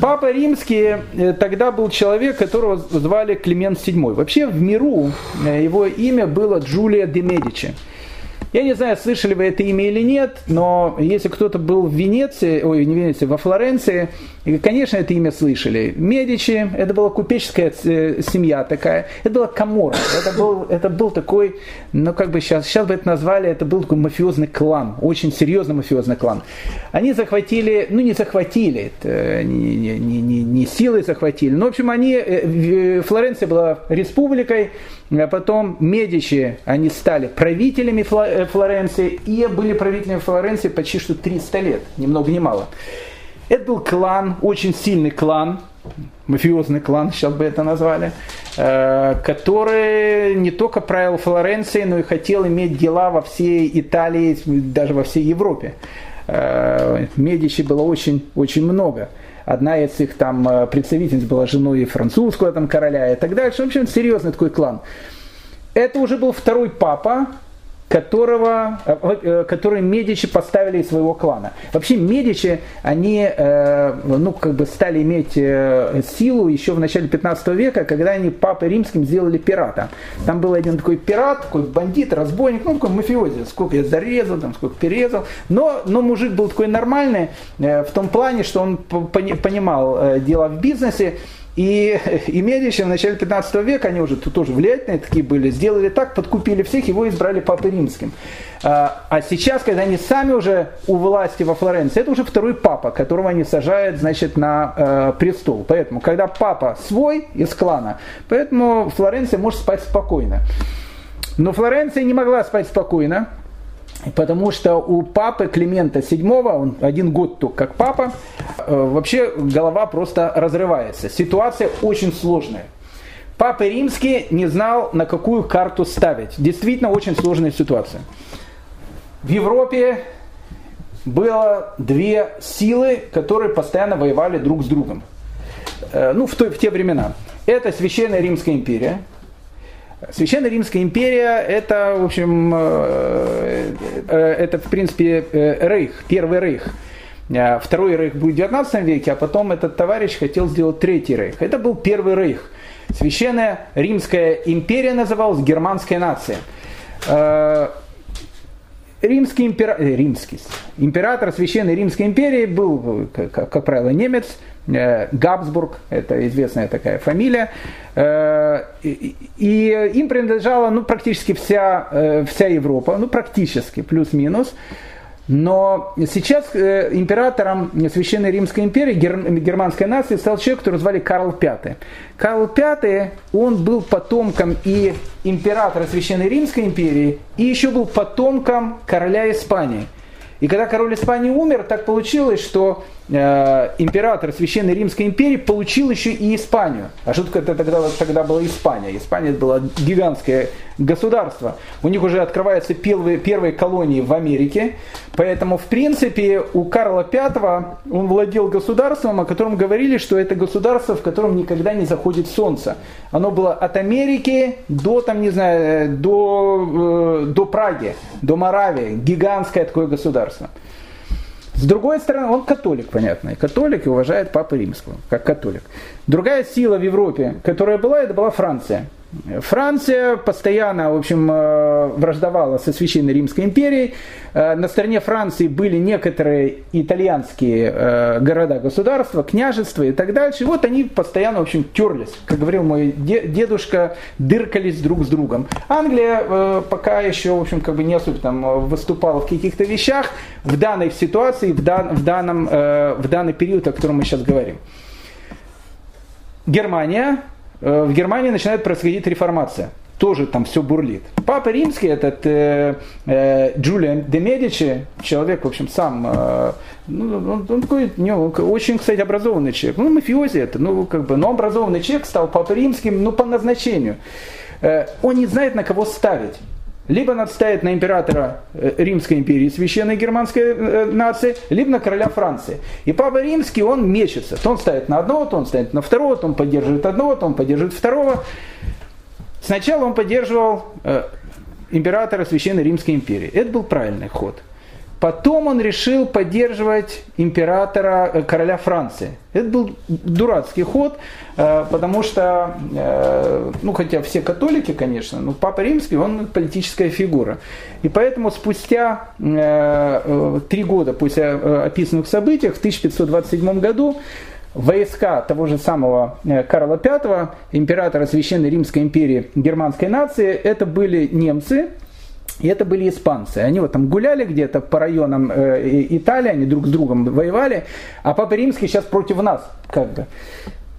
Папа Римский тогда был человек, которого звали Климент VII. Вообще в миру его имя было Джулия де Медичи. Я не знаю, слышали вы это имя или нет, но если кто-то был в Венеции, ой, не в Венеции, во Флоренции, конечно, это имя слышали. Медичи, это была купеческая э, семья такая, это была Камора, это был, это был такой, ну как бы сейчас, сейчас бы это назвали, это был такой мафиозный клан, очень серьезный мафиозный клан. Они захватили, ну не захватили, это, не, не, не, не силой захватили, но в общем они, э, Флоренция была республикой, а потом Медичи, они стали правителями э, Флоренции и были правителями Флоренции почти что 300 лет, ни много ни мало. Это был клан, очень сильный клан, мафиозный клан, сейчас бы это назвали, э, который не только правил Флоренцией, но и хотел иметь дела во всей Италии, даже во всей Европе. Э, Медичи было очень, очень много. Одна из их там э, представительниц была женой французского там, короля и так дальше. В общем, серьезный такой клан. Это уже был второй папа, которого, э, э, который Медичи поставили из своего клана. Вообще Медичи, они э, ну, как бы стали иметь силу еще в начале 15 века, когда они папой римским сделали пирата. Там был один такой пират, такой бандит, разбойник, ну такой мафиози, сколько я зарезал, там, сколько перерезал. Но, но мужик был такой нормальный в том плане, что он понимал дела в бизнесе, и, и Медичи в начале 15 века, они уже тут тоже влиятельные такие были, сделали так, подкупили всех, его избрали папой римским. А, а сейчас, когда они сами уже у власти во Флоренции, это уже второй папа, которого они сажают, значит, на э, престол. Поэтому, когда папа свой из клана, поэтому Флоренция может спать спокойно. Но Флоренция не могла спать спокойно, Потому что у папы Климента VII, он один год только как папа, э, вообще голова просто разрывается. Ситуация очень сложная. Папа Римский не знал, на какую карту ставить. Действительно очень сложная ситуация. В Европе было две силы, которые постоянно воевали друг с другом. Э, ну, в, то, в те времена. Это Священная Римская империя – Священная Римская империя это, в общем, э, э, это, в принципе, э, рейх, первый рейх. Второй рейх будет в 19 веке, а потом этот товарищ хотел сделать третий рейх. Это был первый рейх. Священная Римская империя называлась германская нация. Римский император, римский, император Священной Римской империи был, как, как правило, немец, Габсбург, это известная такая фамилия, и им принадлежала ну, практически вся, вся Европа, ну практически, плюс-минус. Но сейчас э, императором Священной Римской империи, германской нации, стал человек, которого звали Карл V. Карл V, он был потомком и императора Священной Римской империи, и еще был потомком короля Испании. И когда король Испании умер, так получилось, что император Священной Римской империи получил еще и Испанию. А что это тогда, тогда была Испания? Испания была гигантское государство. У них уже открываются первые, первые колонии в Америке. Поэтому, в принципе, у Карла V он владел государством, о котором говорили, что это государство, в котором никогда не заходит солнце. Оно было от Америки до, там, не знаю, до, э, до Праги, до Моравии. Гигантское такое государство. С другой стороны, он католик, понятно, и католик и уважает Папу Римского, как католик. Другая сила в Европе, которая была, это была Франция. Франция постоянно, в общем, э, враждовала со Священной Римской империей. Э, на стороне Франции были некоторые итальянские э, города-государства, княжества и так дальше. И вот они постоянно, в общем, терлись. Как говорил мой дедушка, дыркались друг с другом. Англия пока еще, в общем, как бы не особо там выступала в каких-то вещах в данной ситуации, в, дан, в, данном, в данный период, о котором мы сейчас говорим. Германия в Германии начинает происходить реформация. Тоже там все бурлит. Папа римский, этот э, э, Джулиан де Медичи, человек, в общем, сам, э, ну, он, он такой, не, он очень, кстати, образованный человек. Ну, мафиози это, ну, как бы, но образованный человек стал папой римским, ну, по назначению. Э, он не знает, на кого ставить. Либо надо ставить на императора э, Римской империи, священной германской э, нации, либо на короля Франции. И Папа Римский, он мечется. То он ставит на одного, то он ставит на второго, то он поддерживает одного, то он поддерживает второго. Сначала он поддерживал э, императора Священной Римской империи. Это был правильный ход. Потом он решил поддерживать императора, э, короля Франции. Это был дурацкий ход, э, потому что, э, ну хотя все католики, конечно, но Папа Римский, он политическая фигура. И поэтому спустя три года после описанных событий, в 1527 году, войска того же самого Карла V, императора Священной Римской империи германской нации, это были немцы, и это были испанцы. Они вот там гуляли где-то по районам э, Италии, они друг с другом воевали, а Папа Римский сейчас против нас, как бы.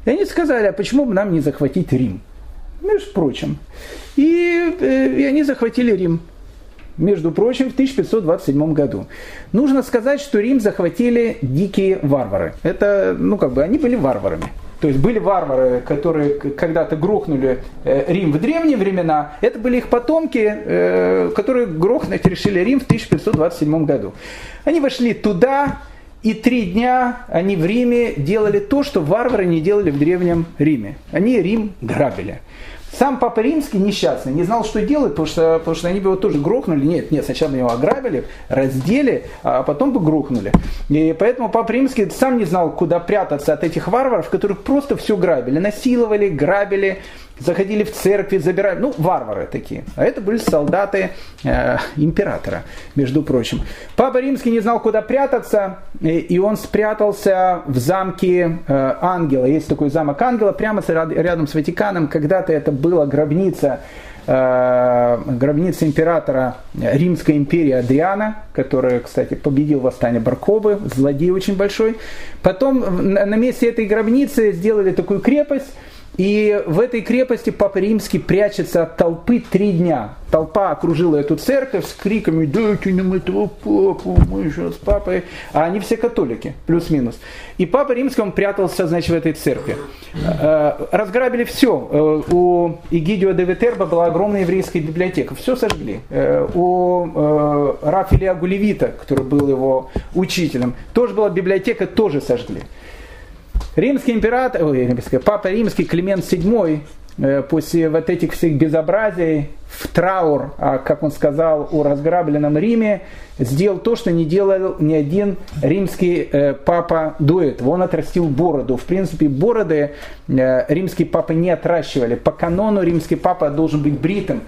И они сказали, а почему бы нам не захватить Рим? Между прочим. И, э, и они захватили Рим. Между прочим, в 1527 году. Нужно сказать, что Рим захватили дикие варвары. Это, ну как бы, они были варварами. То есть были варвары, которые когда-то грохнули э, Рим в древние времена. Это были их потомки, э, которые грохнуть решили Рим в 1527 году. Они вошли туда, и три дня они в Риме делали то, что варвары не делали в Древнем Риме. Они Рим грабили. Сам Папа Римский несчастный не знал, что делать, потому что, потому что они бы его тоже грохнули. Нет, нет, сначала его ограбили, раздели, а потом бы грохнули. И поэтому Папа Римский сам не знал, куда прятаться от этих варваров, которых просто все грабили, насиловали, грабили, заходили в церкви, забирали, ну, варвары такие. А это были солдаты э, императора, между прочим. Папа Римский не знал, куда прятаться, и он спрятался в замке э, Ангела. Есть такой замок Ангела, прямо рядом с Ватиканом. Когда-то это была гробница э, гробница императора Римской империи Адриана, который, кстати, победил восстание Баркобы, злодей очень большой. Потом на месте этой гробницы сделали такую крепость, и в этой крепости Папа Римский прячется от толпы три дня. Толпа окружила эту церковь с криками «Дайте нам этого папу, мы сейчас с папой». А они все католики, плюс-минус. И Папа Римский, он прятался, значит, в этой церкви. Э, разграбили все. Э, у Игидио де Витерба была огромная еврейская библиотека. Все сожгли. Э, у Рафилия Гулевита, который был его учителем, тоже была библиотека, тоже сожгли. Римский император, ой, папа римский Климент VII э, после вот этих всех безобразий в траур, а, как он сказал, о разграбленном Риме, сделал то, что не делал ни один римский э, папа до этого. Он отрастил бороду. В принципе, бороды э, римские папы не отращивали. По канону римский папа должен быть бритым.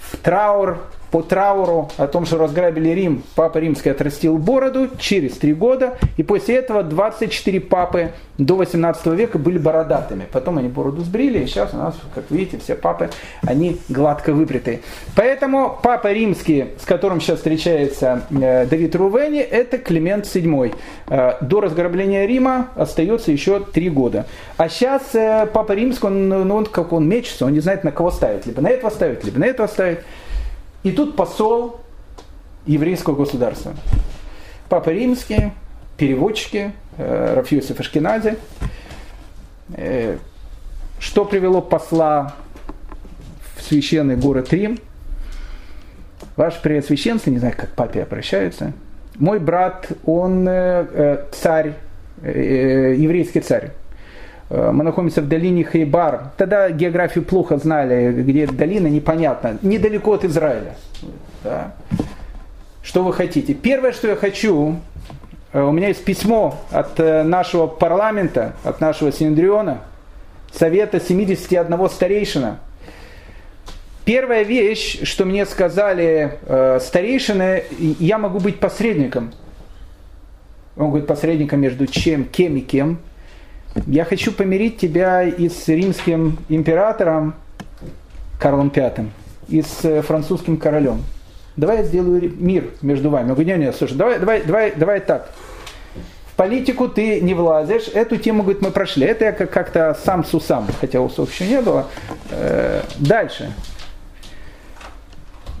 В траур по трауру о том, что разграбили Рим, папа римский отрастил бороду через три года, и после этого 24 папы до 18 века были бородатыми. Потом они бороду сбрили, и сейчас у нас, как видите, все папы, они гладко выбритые. Поэтому папа римский, с которым сейчас встречается э, Давид Рувени, это Климент VII. Э, до разграбления Рима остается еще три года. А сейчас э, папа римский, он, ну, он как он мечется, он не знает, на кого ставить. Либо на этого ставить, либо на этого ставить. И тут посол еврейского государства. Папа римский, переводчики, э, Рафиусов Ашкенази. Э, что привело посла в священный город Рим? Ваше Преосвященство, не знаю, как папе обращаются. Мой брат, он э, царь, еврейский царь. Мы находимся в долине Хейбар. Тогда географию плохо знали, где долина, непонятно. Недалеко от Израиля. Да. Что вы хотите? Первое, что я хочу, Э, у меня есть письмо от э, нашего парламента, от нашего Синдриона, Совета 71 старейшина. Первая вещь, что мне сказали э, старейшины, я могу быть посредником. Он говорит, посредником между чем, кем и кем. Я хочу помирить тебя и с римским императором Карлом V, и с французским королем. Давай я сделаю мир между вами. Он говорит, нет, нет, слушай, давай, давай, давай, давай так. В политику ты не влазишь. Эту тему, говорит, мы прошли. Это я как-то сам с усам, хотя усов еще не было. Э, дальше.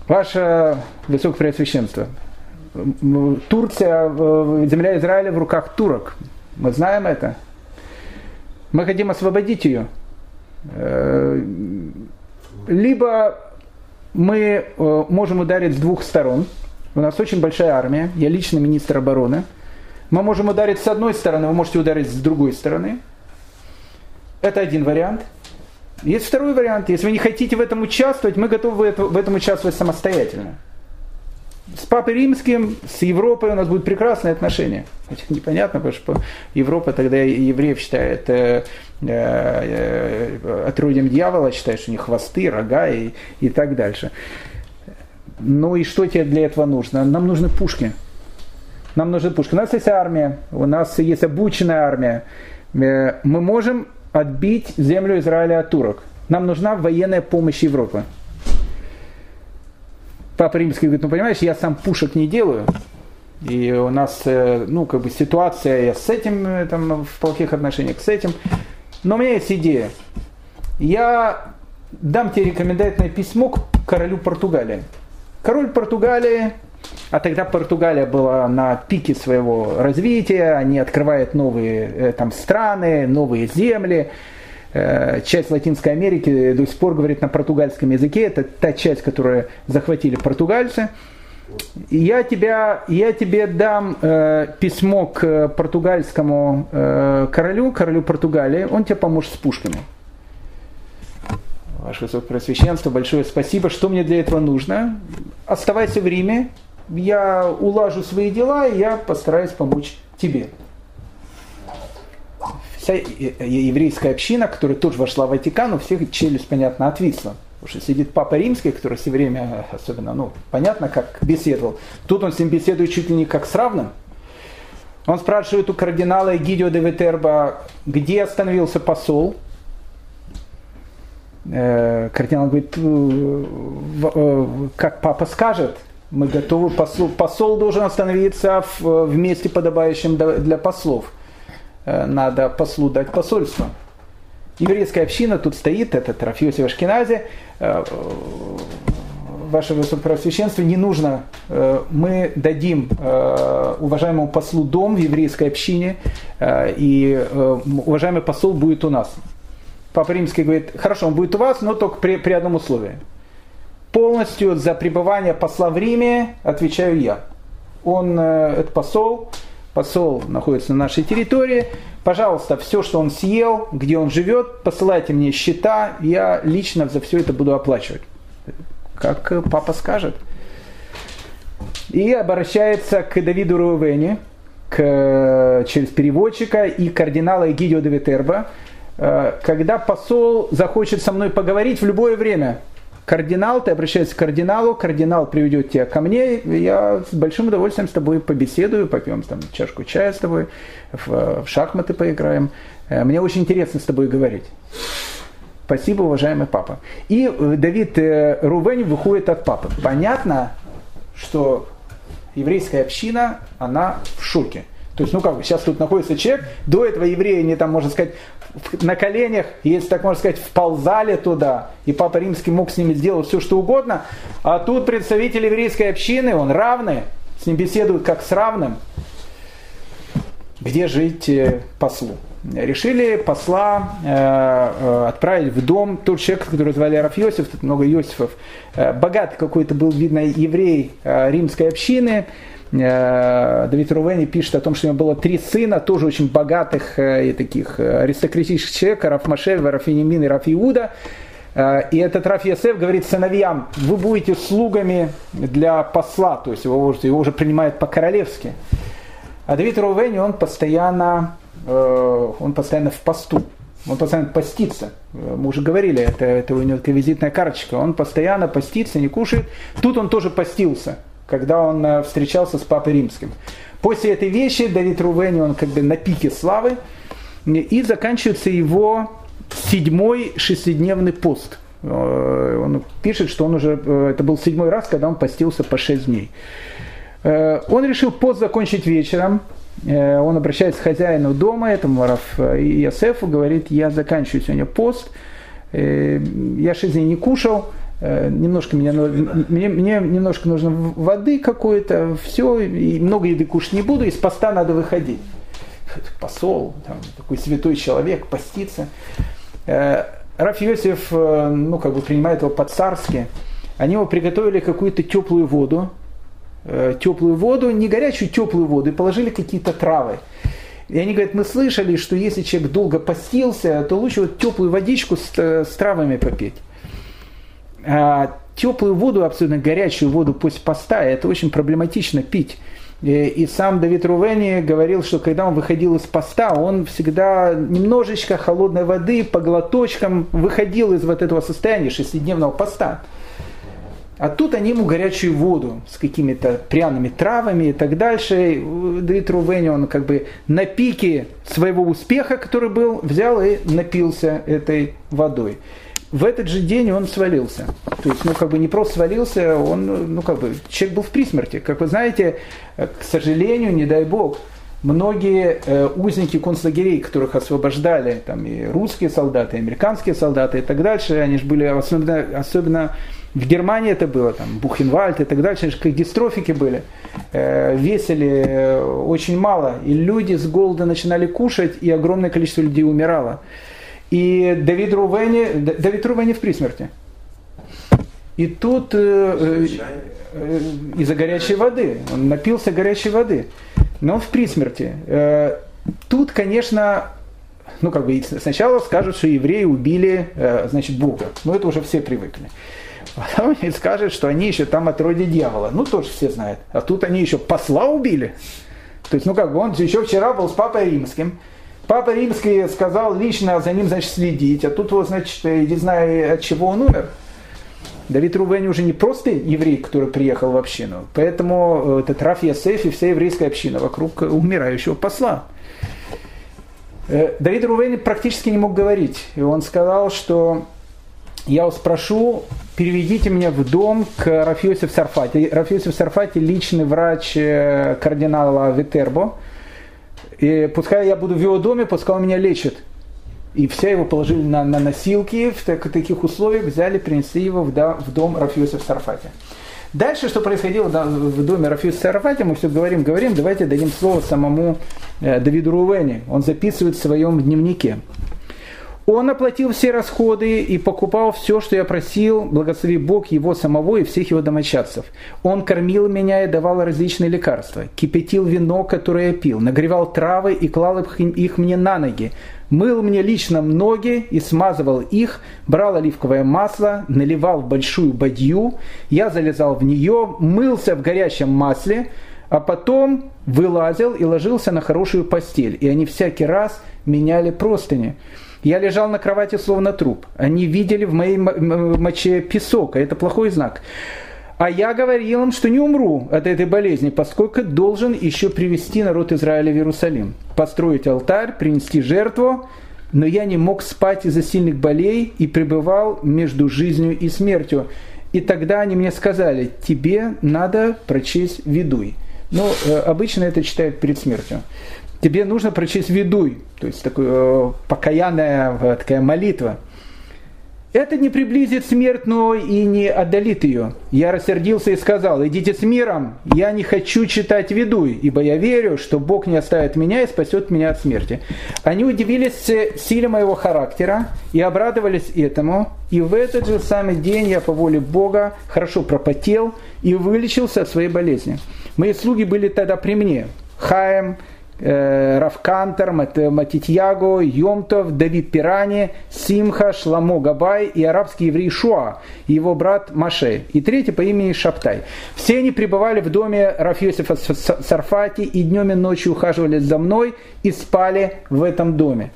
Ваше Высокопреосвященство. Турция, земля Израиля в руках турок. Мы знаем это. Мы хотим освободить ее. Э, либо мы э, можем ударить с двух сторон. У нас очень большая армия. Я лично министр обороны. Мы можем ударить с одной стороны, вы можете ударить с другой стороны. Это один вариант. Есть второй вариант. Если вы не хотите в этом участвовать, мы готовы в этом участвовать самостоятельно. С Папой Римским, с Европой у нас будут прекрасные отношения. Хотя непонятно, потому что Европа тогда евреев считает э, э, э, дьявола, считает, что у них хвосты, рога и, и так дальше. Ну и что тебе для этого нужно? Нам нужны пушки. Нам нужны пушки. У нас есть армия, у нас есть обученная армия. Э, мы можем отбить землю Израиля от турок. Нам нужна военная помощь Европы. Папа Римский говорит, ну понимаешь, я сам пушек не делаю. И у нас, э, ну, как бы ситуация я с этим, э, там, в плохих отношениях с этим. Но у меня есть идея. Я дам тебе рекомендательное письмо к королю Португалии. Король Португалии, а тогда Португалия была на пике своего развития, они открывают новые э, там, страны, новые земли. Э, часть Латинской Америки до сих пор говорит на португальском языке, это та часть, которую захватили португальцы. Я, тебя, я тебе дам э, письмо к португальскому э, королю, королю Португалии, он тебе поможет с пушками. Ваше Высокопросвященство, большое спасибо. Что мне для этого нужно? Оставайся в Риме, я улажу свои дела, и я постараюсь помочь тебе. Вся еврейская община, которая тоже вошла в Ватикан, у всех челюсть, понятно, отвисла. Потому что сидит Папа Римский, который все время, особенно, ну, понятно, как беседовал. Тут он с ним беседует чуть ли не как с равным. Он спрашивает у кардинала Эгидио де Витерба, где остановился посол. Э, кардинал говорит, «Э, э, как папа скажет – мы готовы, посол, посол должен остановиться в, в месте, подобающем для послов. Э, надо послу дать посольство. Еврейская община тут стоит, это Рафиосиф Ашкенази, э, ваше высокопросвященство, не нужно, э, мы дадим уважаемому послу дом в еврейской общине, и уважаемый посол будет у нас. Папа Римский говорит, хорошо, он будет у вас, но только при, при одном условии – полностью за пребывание посла в Риме отвечаю я. Он, э, это посол, посол находится на нашей территории. Пожалуйста, все, что он съел, где он живет, посылайте мне счета, я лично за все это буду оплачивать. Как э, папа скажет. И обращается к Давиду Рувене, к, э, через переводчика и кардинала Эгидио де Витерба, когда посол захочет со мной поговорить в любое время – кардинал, ты обращаешься к кардиналу, кардинал приведет тебя ко мне, я с большим удовольствием с тобой побеседую, попьем там чашку чая с тобой, в, в шахматы поиграем. Э, мне очень интересно с тобой говорить. Спасибо, уважаемый папа. И э, Давид э, Рувень выходит от папы. Понятно, что еврейская община, она в шоке. То есть, ну как сейчас тут находится человек, до этого евреи, не там, можно сказать, на коленях, если так можно сказать, вползали туда, и Папа Римский мог с ними сделать все, что угодно, а тут представитель еврейской общины, он равный, с ним беседуют как с равным. Где жить э, послу? Решили посла э, э, отправить в дом тот человек, который звали Раф Йосиф, тут много Йосифов, э, богатый какой-то был, видно, еврей э, римской общины, Давид Рувени пишет о том, что у него было три сына, тоже очень богатых э, и таких э, аристократических человек, Раф Енемин и Раф Иуда. И этот Раф Ясеф говорит сыновьям, вы будете слугами для посла, то есть его, его уже принимают по-королевски. А Давид Рувени, он постоянно, он постоянно в посту. Он постоянно постится. Мы уже говорили, это, это у него визитная карточка. Он постоянно постится, не кушает. Тут он тоже постился когда он э, встречался с Папой Римским. После этой вещи Давид Рувени, он как бы на пике славы, и заканчивается его седьмой шестидневный пост. Э, он пишет, что он уже, э, это был седьмой раз, когда он постился по шесть дней. Он решил пост закончить вечером, он обращается к хозяину дома, этому Раф Иосифу, говорит, я заканчиваю сегодня пост, я шесть дней не кушал, немножко меня, мне, мне немножко нужно воды какой-то, все, и много еды кушать не буду, из поста надо выходить. Посол, там, такой святой человек, поститься. Э, Раф Йосиф, э, ну, как бы принимает его по-царски. Они его приготовили какую-то теплую воду, теплую воду, не горячую, теплую воду, и положили какие-то травы. И они говорят, мы слышали, что если человек долго постился, то лучше вот теплую водичку с, с травами попить. А, теплую воду, абсолютно горячую воду после поста, это очень проблематично пить. И сам Давид Рувени говорил, что когда он выходил из поста, он всегда немножечко холодной воды по глоточкам выходил из вот этого состояния шестидневного поста. А тут они ему горячую воду с какими-то пряными травами и так дальше. Давид Рувени, он как бы на пике своего успеха, который был, взял и напился этой водой в этот же день он свалился. То есть, ну, как бы не просто свалился, он, ну, как бы, человек был в присмерти. Как вы знаете, э, к сожалению, не дай бог, многие э, узники концлагерей, которых освобождали, там и русские солдаты, и американские солдаты и так дальше, они же были, особенно, особенно в Германии это было, там, Бухенвальд и так дальше, они же как дистрофики были, э, весили э, очень мало, и люди с голода начинали кушать, и огромное количество людей умирало. И Давид Рувени, Давид Рувени в присмерти. И тут э, э, из-за горячей воды, он напился горячей воды, но он в присмерти. Э, тут, конечно, ну как бы сначала скажут, что евреи убили, э, значит, Бога. Ну это уже все привыкли. Потом они скажут, что они еще там от роди дьявола. Ну тоже все знают. А тут они еще посла убили. То есть, ну как бы он еще вчера был с папой римским, Папа Римский сказал лично за ним, значит, следить, а тут вот, значит, не знаю, от чего он умер. Давид Рувени уже не просто еврей, который приехал в общину, поэтому э, этот Раф Ясеф и вся еврейская община вокруг умирающего посла. Э, Давид Рувени практически не мог говорить, и он сказал, что я вас прошу, переведите меня в дом к Рафиосиф Сарфати. Рафиосиф Сарфати личный врач э, кардинала Витербо, и пускай я буду в его доме, пускай он меня лечит. И все его положили на, на носилки, в так, таких условиях взяли, принесли его в, да, в дом Рафиуса в Сарфате. Дальше, что происходило да, в доме Рафиуса в Сарфате, мы все говорим, говорим, давайте дадим слово самому э, Давиду Рувени. Он записывает в своем дневнике. Он оплатил все расходы и покупал все, что я просил, благослови Бог его самого и всех его домочадцев. Он кормил меня и давал различные лекарства, кипятил вино, которое я пил, нагревал травы и клал их мне на ноги, мыл мне лично ноги и смазывал их, брал оливковое масло, наливал в большую бадью, я залезал в нее, мылся в горячем масле, а потом вылазил и ложился на хорошую постель, и они всякий раз меняли простыни. Я лежал на кровати словно труп. Они видели в моей моче песок, а это плохой знак. А я говорил им, что не умру от этой болезни, поскольку должен еще привести народ Израиля в Иерусалим, построить алтарь, принести жертву, но я не мог спать из-за сильных болей и пребывал между жизнью и смертью. И тогда они мне сказали, тебе надо прочесть ведуй. Ну, э, обычно это читают перед смертью. Тебе нужно прочесть ведуй, то есть такая э, покаянная э, такая молитва – это не приблизит смерть, но и не отдалит ее. Я рассердился и сказал, идите с миром, я не хочу читать ведуй, ибо я верю, что Бог не оставит меня и спасет меня от смерти. Они удивились силе моего характера и обрадовались этому, и в этот же самый день я по воле Бога хорошо пропотел и вылечился от своей болезни. Мои слуги были тогда при мне. Хаем, Э, Равкантер, Матитьяго, Йомтов, Давид Пирани, Симха, Шламо Габай и арабский еврей Шуа, его брат Маше, и третий по имени Шаптай. Все они пребывали в доме Рафьосифа Сарфати и днем и ночью ухаживали за мной и спали в этом доме.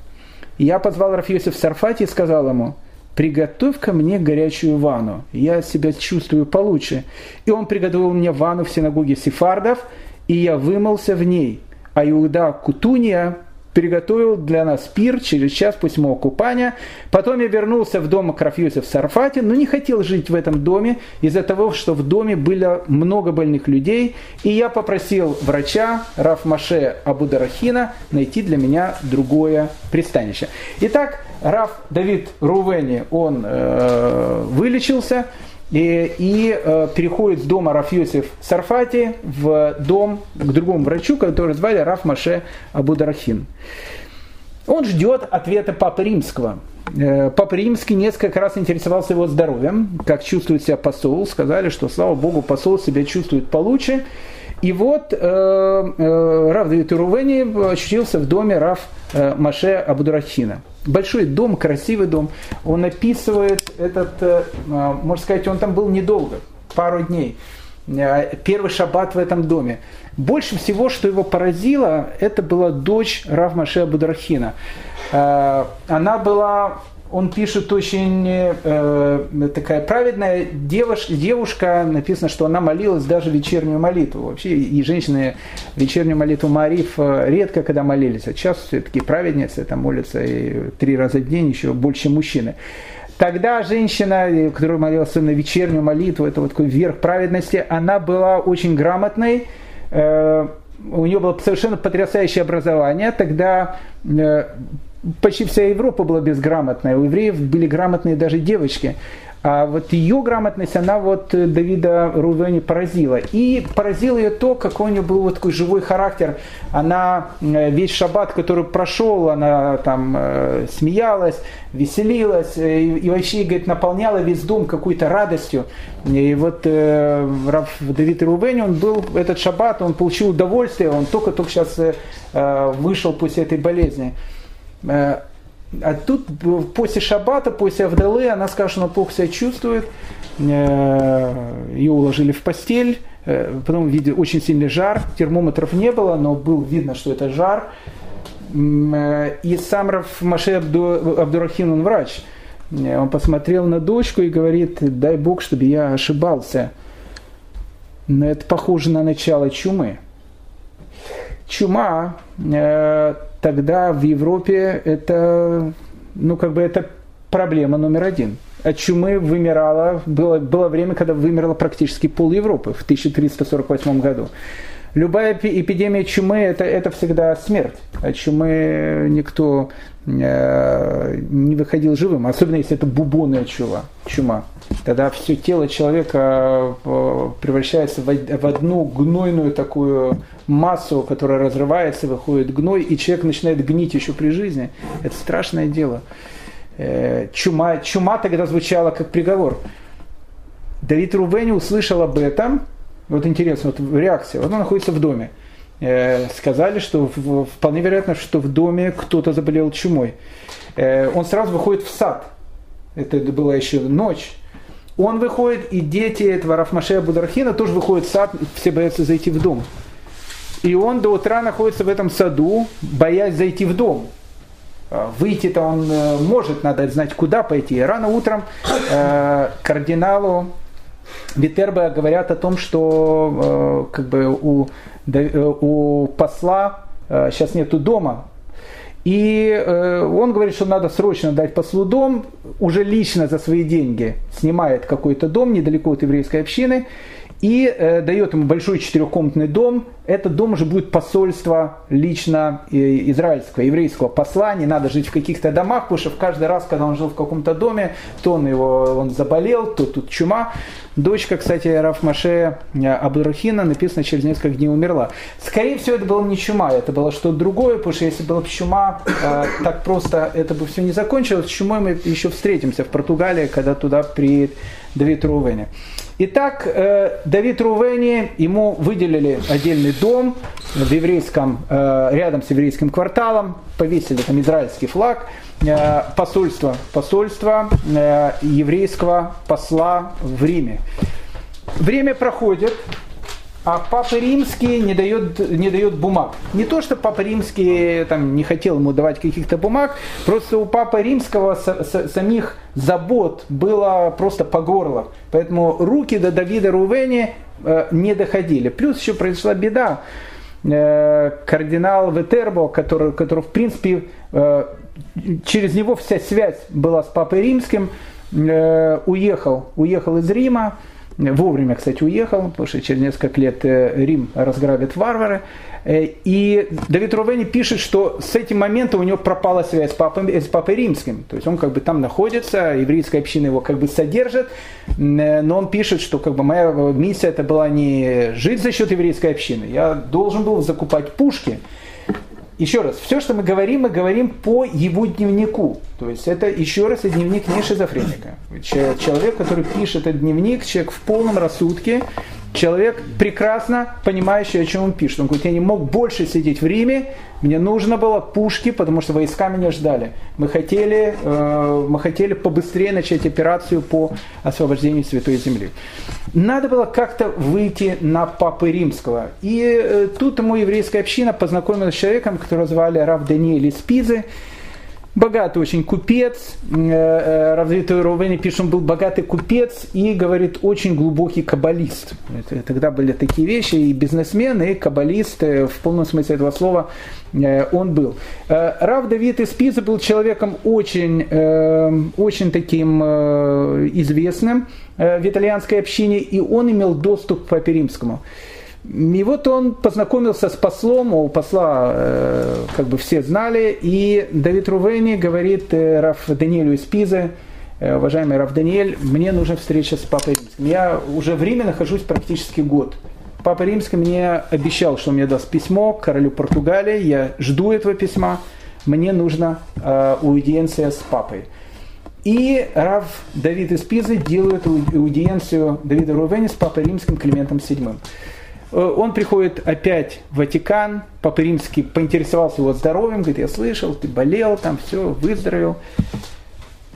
Я позвал Рафьосиф Сарфати и сказал ему, приготовь ко мне горячую ванну, я себя чувствую получше. И он приготовил мне ванну в синагоге сефардов, и я вымылся в ней – а Иуда Кутуния приготовил для нас пир через час после моего купания. Потом я вернулся в дом Крафьюса в Сарфате, но не хотел жить в этом доме из-за того, что в доме было много больных людей. И я попросил врача Раф Маше Абударахина найти для меня другое пристанище. Итак, Раф Давид Рувени, он э, вылечился, и, и э, переходит с дома Раф Сарфати в дом к другому врачу, который звали Раф Маше Абударахин. Он ждет ответа Папы Римского. Э, Папа Римский несколько раз интересовался его здоровьем, как чувствует себя посол. Сказали, что, слава Богу, посол себя чувствует получше. И вот э, э, Рав Давид Рувени очутился в доме Рав э, Маше Абудурахина. Большой дом, красивый дом. Он описывает этот, э, э, можно сказать, он там был недолго, пару дней. Э, первый шаббат в этом доме. Больше всего, что его поразило, это была дочь Рав Маше Абудурахина. Э, она была он пишет очень э, такая праведная девушка, девушка, написано, что она молилась даже вечернюю молитву. Вообще, и женщины вечернюю молитву Мариф э, редко когда молились, а сейчас все-таки праведницы там молятся и три раза в день еще больше мужчины. Тогда женщина, которая молилась на вечернюю молитву, это вот такой верх праведности, она была очень грамотной, э, у нее было совершенно потрясающее образование. Тогда э, почти вся Европа была безграмотная, у евреев были грамотные даже девочки. А вот ее грамотность, она вот э, Давида Рувени поразила. И поразило ее то, какой у нее был вот такой живой характер. Она э, весь шаббат, который прошел, она там э, смеялась, веселилась и, и вообще, говорит, наполняла весь дом какой-то радостью. И вот э, Давид Рувени, он был этот шаббат, он получил удовольствие, он только-только сейчас э, вышел после этой болезни. Э, а тут после шаббата, после Авдалы, она скажет, что она плохо себя чувствует. Э, Ее уложили в постель. Э, потом видели очень сильный жар. Термометров не было, но было видно, что это жар. И сам Раф Маше Абду, он врач. Он посмотрел на дочку и говорит, дай Бог, чтобы я ошибался. Но это похоже на начало чумы. Чума тогда в Европе это, ну, как бы это проблема номер один. От чумы вымирало, было, было время, когда вымерло практически пол Европы в 1348 году. Любая эпидемия чумы это, это всегда смерть. От чумы никто э, не выходил живым, особенно если это бубонная чума. чума. Тогда все тело человека э, превращается в, в одну гнойную такую массу, которая разрывается, выходит гной, и человек начинает гнить еще при жизни. Это страшное дело. Э, чума, чума тогда звучала как приговор. Давид Рувени услышал об этом, вот интересно, вот реакция, вот он находится в доме. Э, сказали, что вполне вероятно, что в доме кто-то заболел чумой. Э, он сразу выходит в сад. Это была еще ночь. Он выходит, и дети этого Рафмашея Будархина тоже выходят в сад, все боятся зайти в дом. И он до утра находится в этом саду, боясь зайти в дом. Выйти-то он может, надо знать, куда пойти. Рано утром кардиналу Витербе говорят о том, что как бы у, у посла сейчас нету дома, и э, он говорит, что надо срочно дать послу дом, уже лично за свои деньги снимает какой-то дом недалеко от еврейской общины и э, дает ему большой четырехкомнатный дом. Этот дом уже будет посольство лично э, израильского, еврейского посла. Не надо жить в каких-то домах, потому что в каждый раз, когда он жил в каком-то доме, то он, его, он заболел, то тут чума. Дочка, кстати, Раф Маше э, Абдурахина, написано, через несколько дней умерла. Скорее всего, это было не чума, это было что-то другое, потому что если была бы чума, э, так просто это бы все не закончилось. С чумой мы еще встретимся в Португалии, когда туда приедет Давид Рувени. Итак, э, Давид Рувени, ему выделили отдельный дом в еврейском, э, рядом с еврейским кварталом, повесили там израильский флаг, э, посольство, посольство еврейского посла в Риме. Время проходит, а Папа Римский не дает, не дает бумаг. Не то, что Папа Римский там, не хотел ему давать каких-то бумаг, просто у Папы Римского с, с, самих забот было просто по горло. Поэтому руки до Давида Рувени э, не доходили. Плюс еще произошла беда. Э, кардинал Ветербо, который, который в принципе э, через него вся связь была с Папой Римским, э, уехал, уехал из Рима, Вовремя, кстати, уехал, потому что через несколько лет э, Рим разграбят варвары. Э, и Давид Рувени пишет, что с этим момента у него пропала связь с папой, э, с папой римским. То есть он как бы там находится, еврейская община его как бы содержит, но он пишет, что как бы моя миссия это была не жить за счет еврейской общины. Я должен был закупать пушки, еще раз, все, что мы говорим, мы говорим по его дневнику. То есть это еще раз и дневник не шизофреника. Человек, который пишет этот дневник, человек в полном рассудке, человек прекрасно понимающий, о чем он пишет. Он говорит, я не мог больше сидеть в Риме, мне нужно было пушки, потому что войска меня ждали. Мы хотели, э, мы хотели побыстрее начать операцию по освобождению Святой Земли. Надо было как-то выйти на Папы Римского. И э, тут ему еврейская община познакомилась с человеком, которого звали Рав Даниэль из Пизы богатый очень купец. Э, э, Равзитый Рувени пишет, он был богатый купец и, говорит, очень глубокий каббалист. Тогда были такие вещи, и бизнесмен, и каббалист, в полном смысле этого слова э, он был. Рав Давид из Пизы был человеком очень, очень таким известным в итальянской общине, и он имел доступ к Папе Римскому. И вот он познакомился с послом, у посла э, как бы все знали, и Давид Рувени говорит э, Раф Даниэлю из Пизы, э, уважаемый Раф Даниэль, мне нужна встреча с Папой Римским. Я уже в Риме нахожусь практически год. Папа Римский мне обещал, что он мне даст письмо королю Португалии, я жду этого письма, мне нужна э, аудиенция с папой. И Рав Давид из Пизы делает аудиенцию Давида Рувени с Папой Римским Климентом VII. Э, он приходит опять в Ватикан, Папа Римский поинтересовался его здоровьем, говорит, я слышал, ты болел, там все, выздоровел.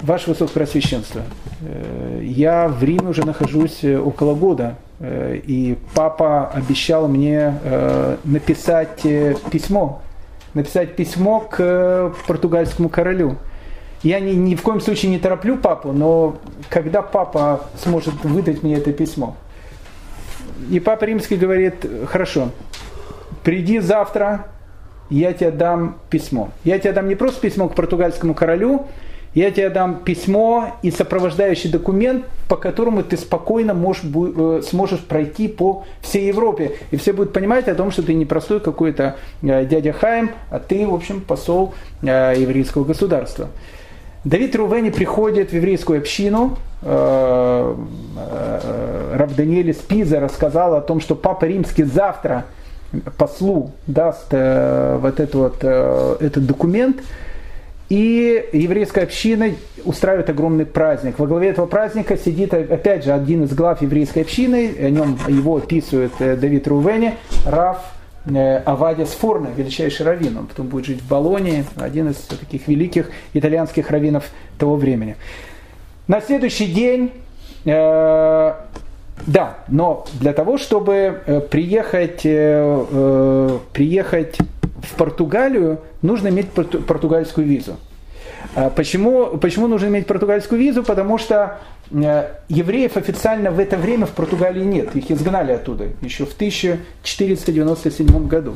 Ваше Высокопросвященство, э, я в Риме уже нахожусь э, около года, и папа обещал мне написать письмо, написать письмо к португальскому королю. Я ни, ни в коем случае не тороплю папу, но когда папа сможет выдать мне это письмо – и Папа Римский говорит, хорошо, приди завтра, я тебе дам письмо. Я тебе дам не просто письмо к португальскому королю, я тебе дам письмо и сопровождающий документ, по которому ты спокойно можешь, э, сможешь пройти по всей Европе. И все будут понимать о том, что ты не простой какой-то э, дядя Хайм, а ты, в общем, посол э, еврейского государства. Давид Рувени приходит в еврейскую общину, э, э, Рав Даниэль Спиза рассказал о том, что Папа Римский завтра послу даст э, вот этот, вот, этот документ, и еврейская община устраивает огромный праздник. Во главе этого праздника сидит, опять же, один из глав еврейской общины, о нем его описывает Давид Рувени, Раф Авадия Сфорна, величайший раввин. Он потом будет жить в Болонии, один из таких великих итальянских раввинов того времени. На следующий день, э, да, но для того, чтобы э, приехать, э, э, приехать в Португалию нужно иметь португальскую визу. А почему, почему нужно иметь португальскую визу? Потому что э, евреев официально в это время в Португалии нет. Их изгнали оттуда еще в 1497 году.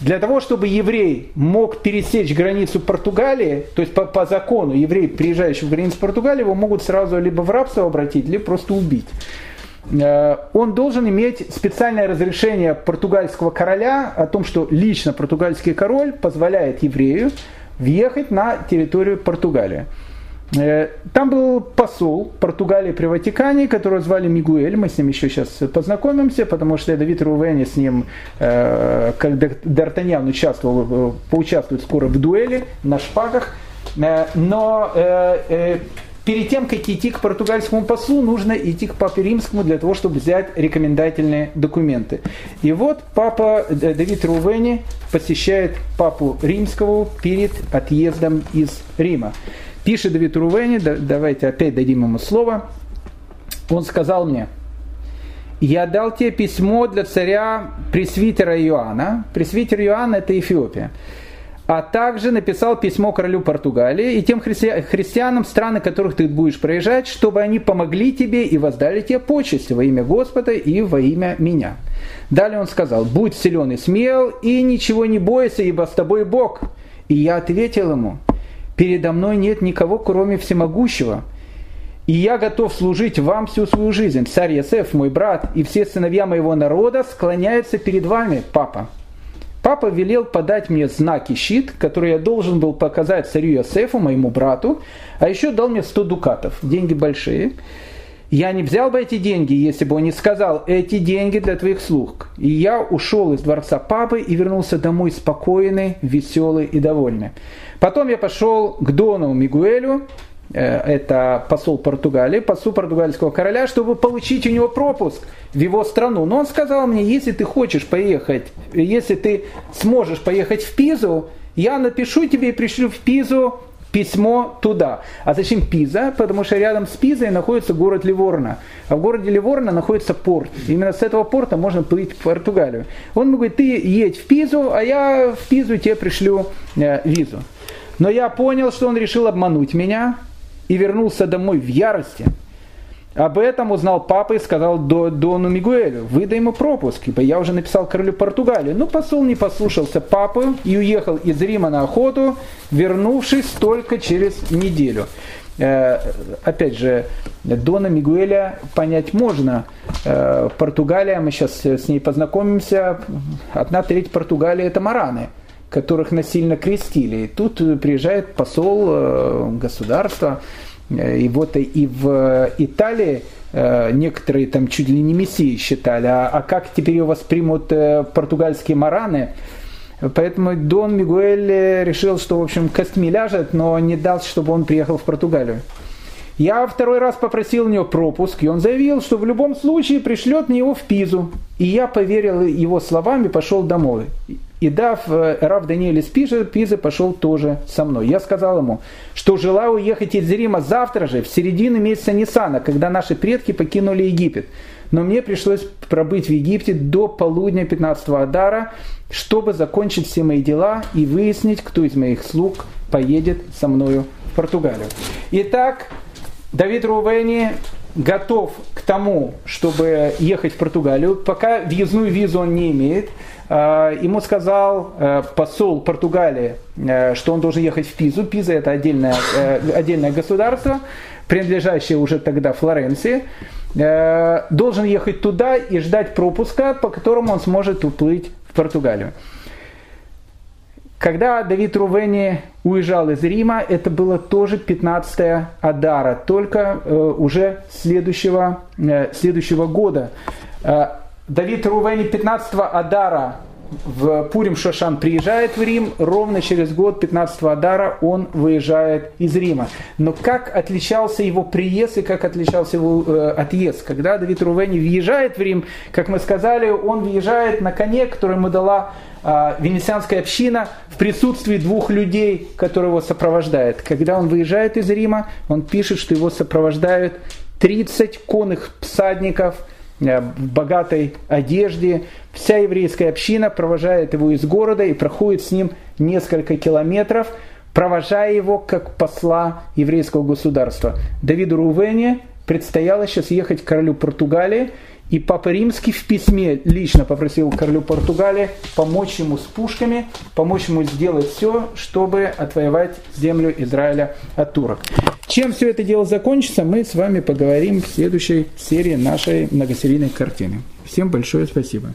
Для того, чтобы еврей мог пересечь границу Португалии, то есть по, по закону еврей, приезжающий в границу Португалии, его могут сразу либо в рабство обратить, либо просто убить. Э, он должен иметь специальное разрешение португальского короля о том, что лично португальский король позволяет еврею въехать на территорию Португалии. Э, там был посол Португалии при Ватикане, которого звали Мигуэль. Мы с ним еще сейчас познакомимся, потому что Давид Рувени с ним, э, как Д'Артаньян участвовал, поучаствует скоро в дуэли на шпагах. Но перед тем, как идти к португальскому послу, нужно идти к папе римскому для того, чтобы взять рекомендательные документы. И вот папа э, Давид Рувени посещает папу римского перед отъездом из Рима. Пишет Давид Рувени, давайте опять дадим ему слово. Он сказал мне, я дал тебе письмо для царя пресвитера Иоанна. Пресвитер Иоанн это Эфиопия а также написал письмо королю Португалии и тем христи- христианам, страны которых ты будешь проезжать, чтобы они помогли тебе и воздали тебе почести во имя Господа и во имя меня. Далее он сказал, будь силен и смел, и ничего не бойся, ибо с тобой Бог. И я ответил ему, передо мной нет никого, кроме всемогущего, и я готов служить вам всю свою жизнь. Царь Ясеф, мой брат, и все сыновья моего народа склоняются перед вами, папа. Папа велел подать мне знаки щит, который я должен был показать царю Йосефу, моему брату, а еще дал мне 100 дукатов, деньги большие. Я не взял бы эти деньги, если бы он не сказал, эти деньги для твоих слуг. И я ушел из дворца папы и вернулся домой спокойный, веселый и довольный. Потом я пошел к Дону Мигуэлю, Э, это посол Португалии, посол португальского короля, чтобы получить у него пропуск в его страну. Но он сказал мне, если ты хочешь поехать, если ты сможешь поехать в Пизу, я напишу тебе и пришлю в Пизу письмо туда. А зачем Пиза? Потому что рядом с Пизой находится город Ливорно. А в городе Ливорно находится порт. Именно с этого порта можно плыть в Португалию. Он говорит, ты едь в Пизу, а я в Пизу тебе пришлю э, визу. Но я понял, что он решил обмануть меня, и вернулся домой в ярости. Об этом узнал папа и сказал Дону Мигуэлю, выдай ему пропуск, ибо я уже написал королю Португалии. Но посол не послушался папы и уехал из Рима на охоту, вернувшись только через неделю. Э, опять же, Дона Мигуэля понять можно. Э, Португалия, мы сейчас с ней познакомимся, одна треть Португалии это мараны которых насильно крестили. И тут приезжает посол э, государства, э, и вот и в Италии э, некоторые там чуть ли не мессии считали, а, а как теперь его воспримут португальские мараны? Поэтому Дон Мигуэль решил, что, в общем, костьми ляжет, но не даст, чтобы он приехал в Португалию. Я второй раз попросил у него пропуск, и он заявил, что в любом случае пришлет мне его в Пизу. И я поверил его словам и пошел домой. И дав э, Рав Даниэль из Пизы, Пизы пошел тоже со мной. Я сказал ему, что желаю уехать из Рима завтра же, в середину месяца Нисана, когда наши предки покинули Египет. Но мне пришлось пробыть в Египте до полудня 15 Адара, чтобы закончить все мои дела и выяснить, кто из моих слуг поедет со мною в Португалию. Итак, Давид Рувени готов к тому, чтобы ехать в Португалию, пока въездную визу он не имеет. А, ему сказал э, посол Португалии, э, что он должен ехать в Пизу. Пиза это отдельное, э, отдельное государство, принадлежащее уже тогда Флоренции. Должен ехать туда и ждать пропуска, по которому он сможет уплыть в Португалию. Когда Давид Рувени уезжал из Рима, это было тоже 15 Адара, только э, уже следующего, э, следующего года. Э, Давид Рувени 15 Адара в Пурим Шошан приезжает в Рим, ровно через год, 15 Адара, он выезжает из Рима. Но как отличался его приезд и как отличался его э, отъезд? Когда Давид Рувени въезжает в Рим, как мы сказали, он въезжает на коне, который ему дала э, венецианская община в присутствии двух людей, которые его сопровождают. Когда он выезжает из Рима, он пишет, что его сопровождают 30 конных всадников в богатой одежде. Вся еврейская община провожает его из города и проходит с ним несколько километров, провожая его как посла еврейского государства. Давиду Рувене предстояло сейчас ехать к королю Португалии, и Папа Римский в письме лично попросил королю Португалии помочь ему с пушками, помочь ему сделать все, чтобы отвоевать землю Израиля от турок. Чем все это дело закончится, мы с вами поговорим в следующей серии нашей многосерийной картины. Всем большое спасибо.